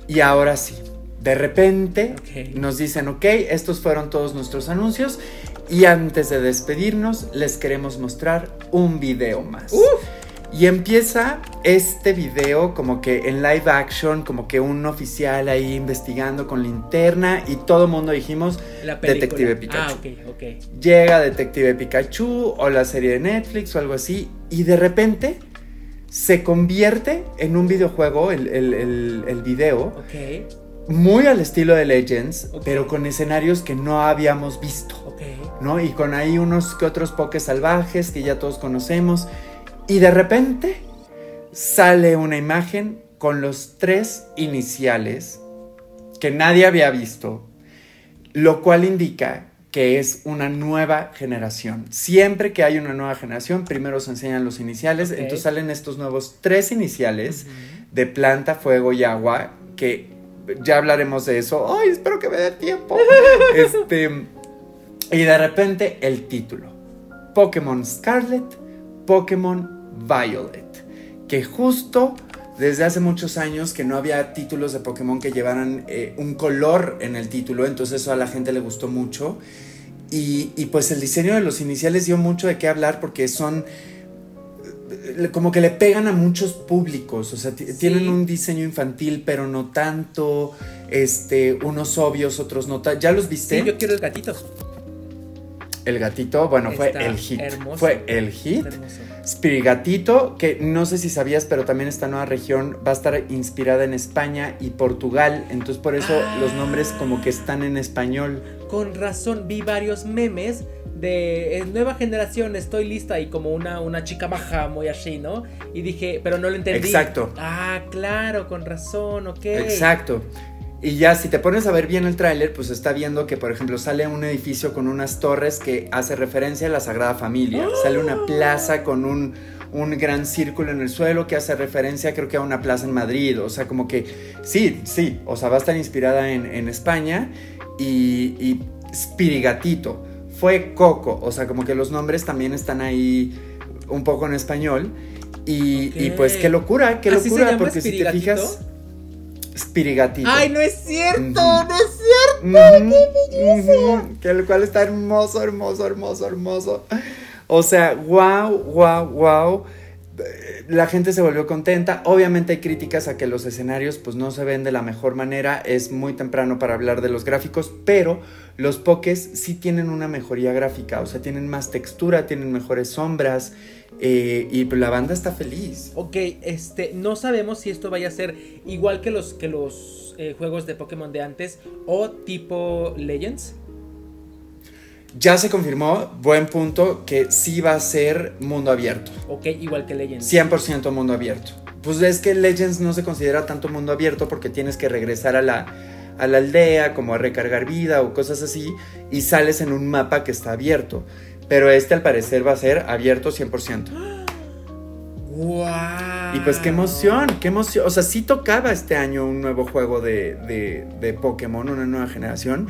Y ahora sí, de repente nos dicen, ok, estos fueron todos nuestros anuncios. Y antes de despedirnos, les queremos mostrar un video más. Y empieza este video como que en live action, como que un oficial ahí investigando con linterna y todo el mundo dijimos La. Detective Pikachu. Ah, ok, ok. llega Detective Pikachu o la serie de Netflix o algo así y de repente se convierte en un videojuego, el, el- el- el video, Ok, muy al estilo de Legends, pero con escenarios que no habíamos visto. ¿no? Y con ahí unos que otros pokés salvajes que ya todos conocemos. Y de repente sale una imagen con los tres iniciales que nadie había visto, lo cual indica que es una nueva generación. Siempre que hay una nueva generación, primero se enseñan los iniciales, entonces salen estos nuevos tres iniciales de planta, fuego y agua, que ya hablaremos de eso. Ay, espero que me dé tiempo. este, y de repente el título. Pokémon Scarlet, Pokémon Violet. Que justo desde hace muchos años que no había títulos de Pokémon que llevaran eh, un color en el título, entonces eso a la gente le gustó mucho. Y, y, pues el diseño de los iniciales dio mucho de qué hablar porque son como que le pegan a muchos públicos, o sea, tienen un diseño infantil, pero no tanto, este, unos obvios, otros no tanto. ¿Ya los viste? Sí, yo quiero el gatito. El gatito, bueno, fue el hit. Fue el hit. Spirigatito, que no sé si sabías, pero también esta nueva región va a estar inspirada en España y Portugal, entonces por eso los nombres como que están en español. Con razón, vi varios memes de eh, nueva generación, estoy lista y como una, una chica maja muy así, ¿no? Y dije, pero no lo entendí. Exacto. Ah, claro, con razón, ok. Exacto. Y ya si te pones a ver bien el tráiler, pues está viendo que, por ejemplo, sale un edificio con unas torres que hace referencia a la Sagrada Familia. ¡Oh! Sale una plaza con un, gran círculo en el suelo que hace referencia, creo que a una plaza en Madrid. O sea, como que sí, sí, o sea, va a estar inspirada en, España. Y, y Spirigatito fue Coco, o sea, como que los nombres también están ahí un poco en español. Y, pues qué locura, qué locura, porque si te fijas Spirigatito. Ay, no es cierto, no es cierto. Que el cual está hermoso, hermoso, hermoso, hermoso. O sea, wow, wow, wow. La gente se volvió contenta. Obviamente hay críticas a que los escenarios pues no se ven de la mejor manera. Es muy temprano para hablar de los gráficos, pero los pokés sí tienen una mejoría gráfica. O sea, tienen más textura, tienen mejores sombras. Eh, y la banda está feliz. Ok, este, no sabemos si esto vaya a ser igual que los, que los eh, juegos de Pokémon de antes o tipo Legends. Ya se confirmó, buen punto, que sí va a ser mundo abierto. Ok, igual que Legends. 100% mundo abierto. Pues es que Legends no se considera tanto mundo abierto porque tienes que regresar a la, a la aldea, como a recargar vida o cosas así, y sales en un mapa que está abierto. Pero este al parecer va a ser abierto 100%. ¡Wow! Y pues qué emoción, qué emoción. O sea, sí tocaba este año un nuevo juego de, de, de Pokémon, una nueva generación.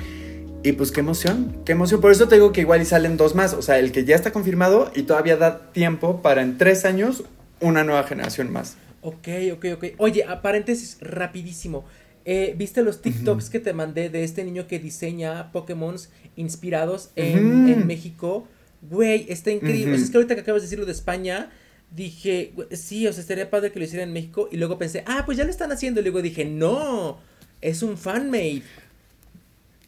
Y pues qué emoción, qué emoción. Por eso te digo que igual y salen dos más. O sea, el que ya está confirmado y todavía da tiempo para en tres años una nueva generación más. Ok, ok, ok. Oye, a paréntesis, rapidísimo. Eh, ¿Viste los TikToks que te mandé de este niño que diseña Pokémon inspirados en México? Güey, está increíble. O sea, es que ahorita que acabas de decirlo de España, dije, sí, o sea, estaría padre que lo hicieran en México. Y luego pensé, ah, pues ya lo están haciendo. Y luego dije, no, es un fanmade.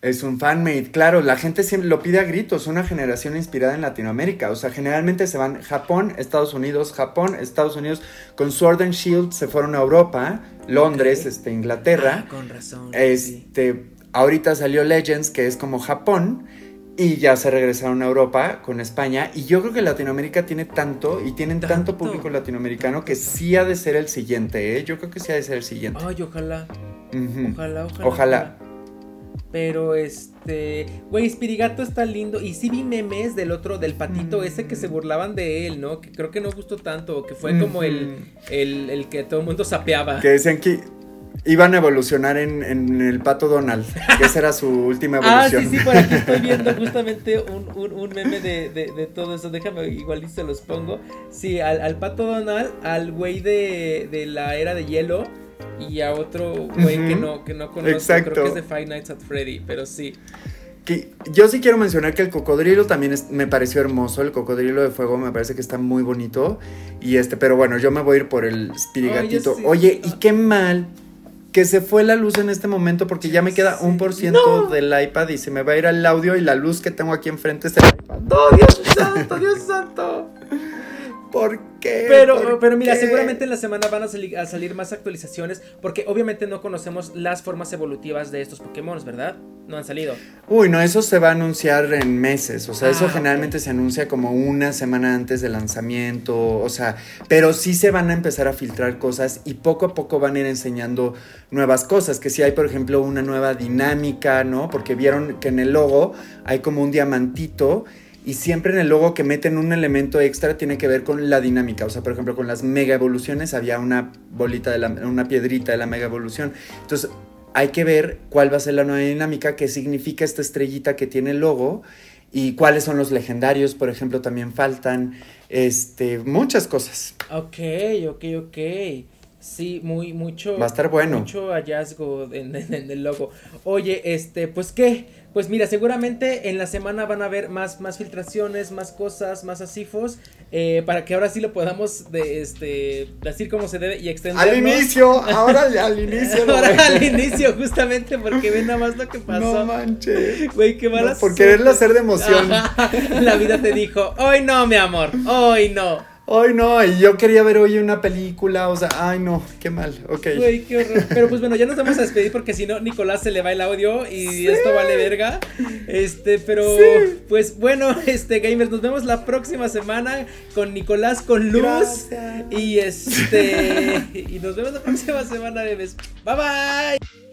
Es un fanmade, claro, la gente siempre lo pide a gritos, una generación inspirada en Latinoamérica. O sea, generalmente se van Japón, Estados Unidos, Japón, Estados Unidos. Con Sword and Shield se fueron a Europa, Londres, este, Inglaterra. Ah, con razón. Este, ahorita salió Legends, que es como Japón y ya se regresaron a Europa con España. Y yo creo que Latinoamérica tiene tanto y tienen tanto, público latinoamericano que sí ha de ser el siguiente, ¿eh? Yo creo que sí ha de ser el siguiente. Ay, ojalá. ojalá. Ojalá, ojalá. Pero este, güey, Spirigato está lindo. Y sí vi memes del otro, del patito ese que se burlaban de él, ¿no? Que creo que no gustó tanto, que fue como el, el, el, que todo el mundo sapeaba. Que decían que iban a evolucionar en, el pato Donald, que esa era su última evolución. Ah, sí, sí, por aquí estoy viendo justamente un, meme de, todo eso. Déjame, igual y se los pongo. Sí, al, pato Donald, al güey de, la era de hielo y a otro güey que no, que no conozco. Exacto. Creo que es de Five Nights at Freddy, pero sí. Que yo sí quiero mencionar que el cocodrilo también me pareció hermoso. El cocodrilo de fuego me parece que está muy bonito. Y este, pero bueno, yo me voy a ir por el spirigatito. Oye, y qué mal que se fue la luz en este momento porque ya me queda un por ciento del iPad y se me va a ir el audio y la luz que tengo aquí enfrente es el iPad. ¡No, Dios santo, Dios santo! ¿Por qué? Pero, pero mira, seguramente en la semana van a, salir más actualizaciones porque obviamente no conocemos las formas evolutivas de estos Pokémon, ¿verdad? No han salido. Uy, no, eso se va a anunciar en meses. O sea, eso ah, generalmente se anuncia como una semana antes del lanzamiento. O sea, pero sí se van a empezar a filtrar cosas y poco a poco van a ir enseñando nuevas cosas. Que si hay, por ejemplo, una nueva dinámica, ¿no? Porque vieron que en el logo hay como un diamantito y siempre en el logo que meten un elemento extra tiene que ver con la dinámica. O sea, por ejemplo, con las mega evoluciones había una bolita de la, una piedrita de la mega evolución. Entonces, hay que ver cuál va a ser la nueva dinámica, qué significa esta estrellita que tiene el logo y cuáles son los legendarios, por ejemplo, también faltan este muchas cosas. Ok, ok, ok. Sí, muy, mucho. Va a estar bueno. Mucho hallazgo en, en, el logo. Oye, este, pues qué. Pues mira, seguramente en la semana van a haber más, más filtraciones, más cosas, más asifos, eh, para que ahora sí lo podamos de, este, decir como se debe y extender. Al inicio, ahora al inicio. ahora al inicio, justamente porque ven nada más lo que pasó. No manches. Güey, qué malas. por quererlo hacer de emoción. la vida te dijo, hoy no, mi amor, hoy no. Ay, no, y yo quería ver hoy una película, o sea, ay, no, qué mal, ok. Güey, qué horror. Pero pues bueno, ya nos vamos a despedir porque si no, Nicolás se le va el audio y esto vale verga. Este, pero pues bueno, este, gamers, nos vemos la próxima semana con Nicolás con Luz. Y este, y nos vemos la próxima semana, bebés. Bye bye.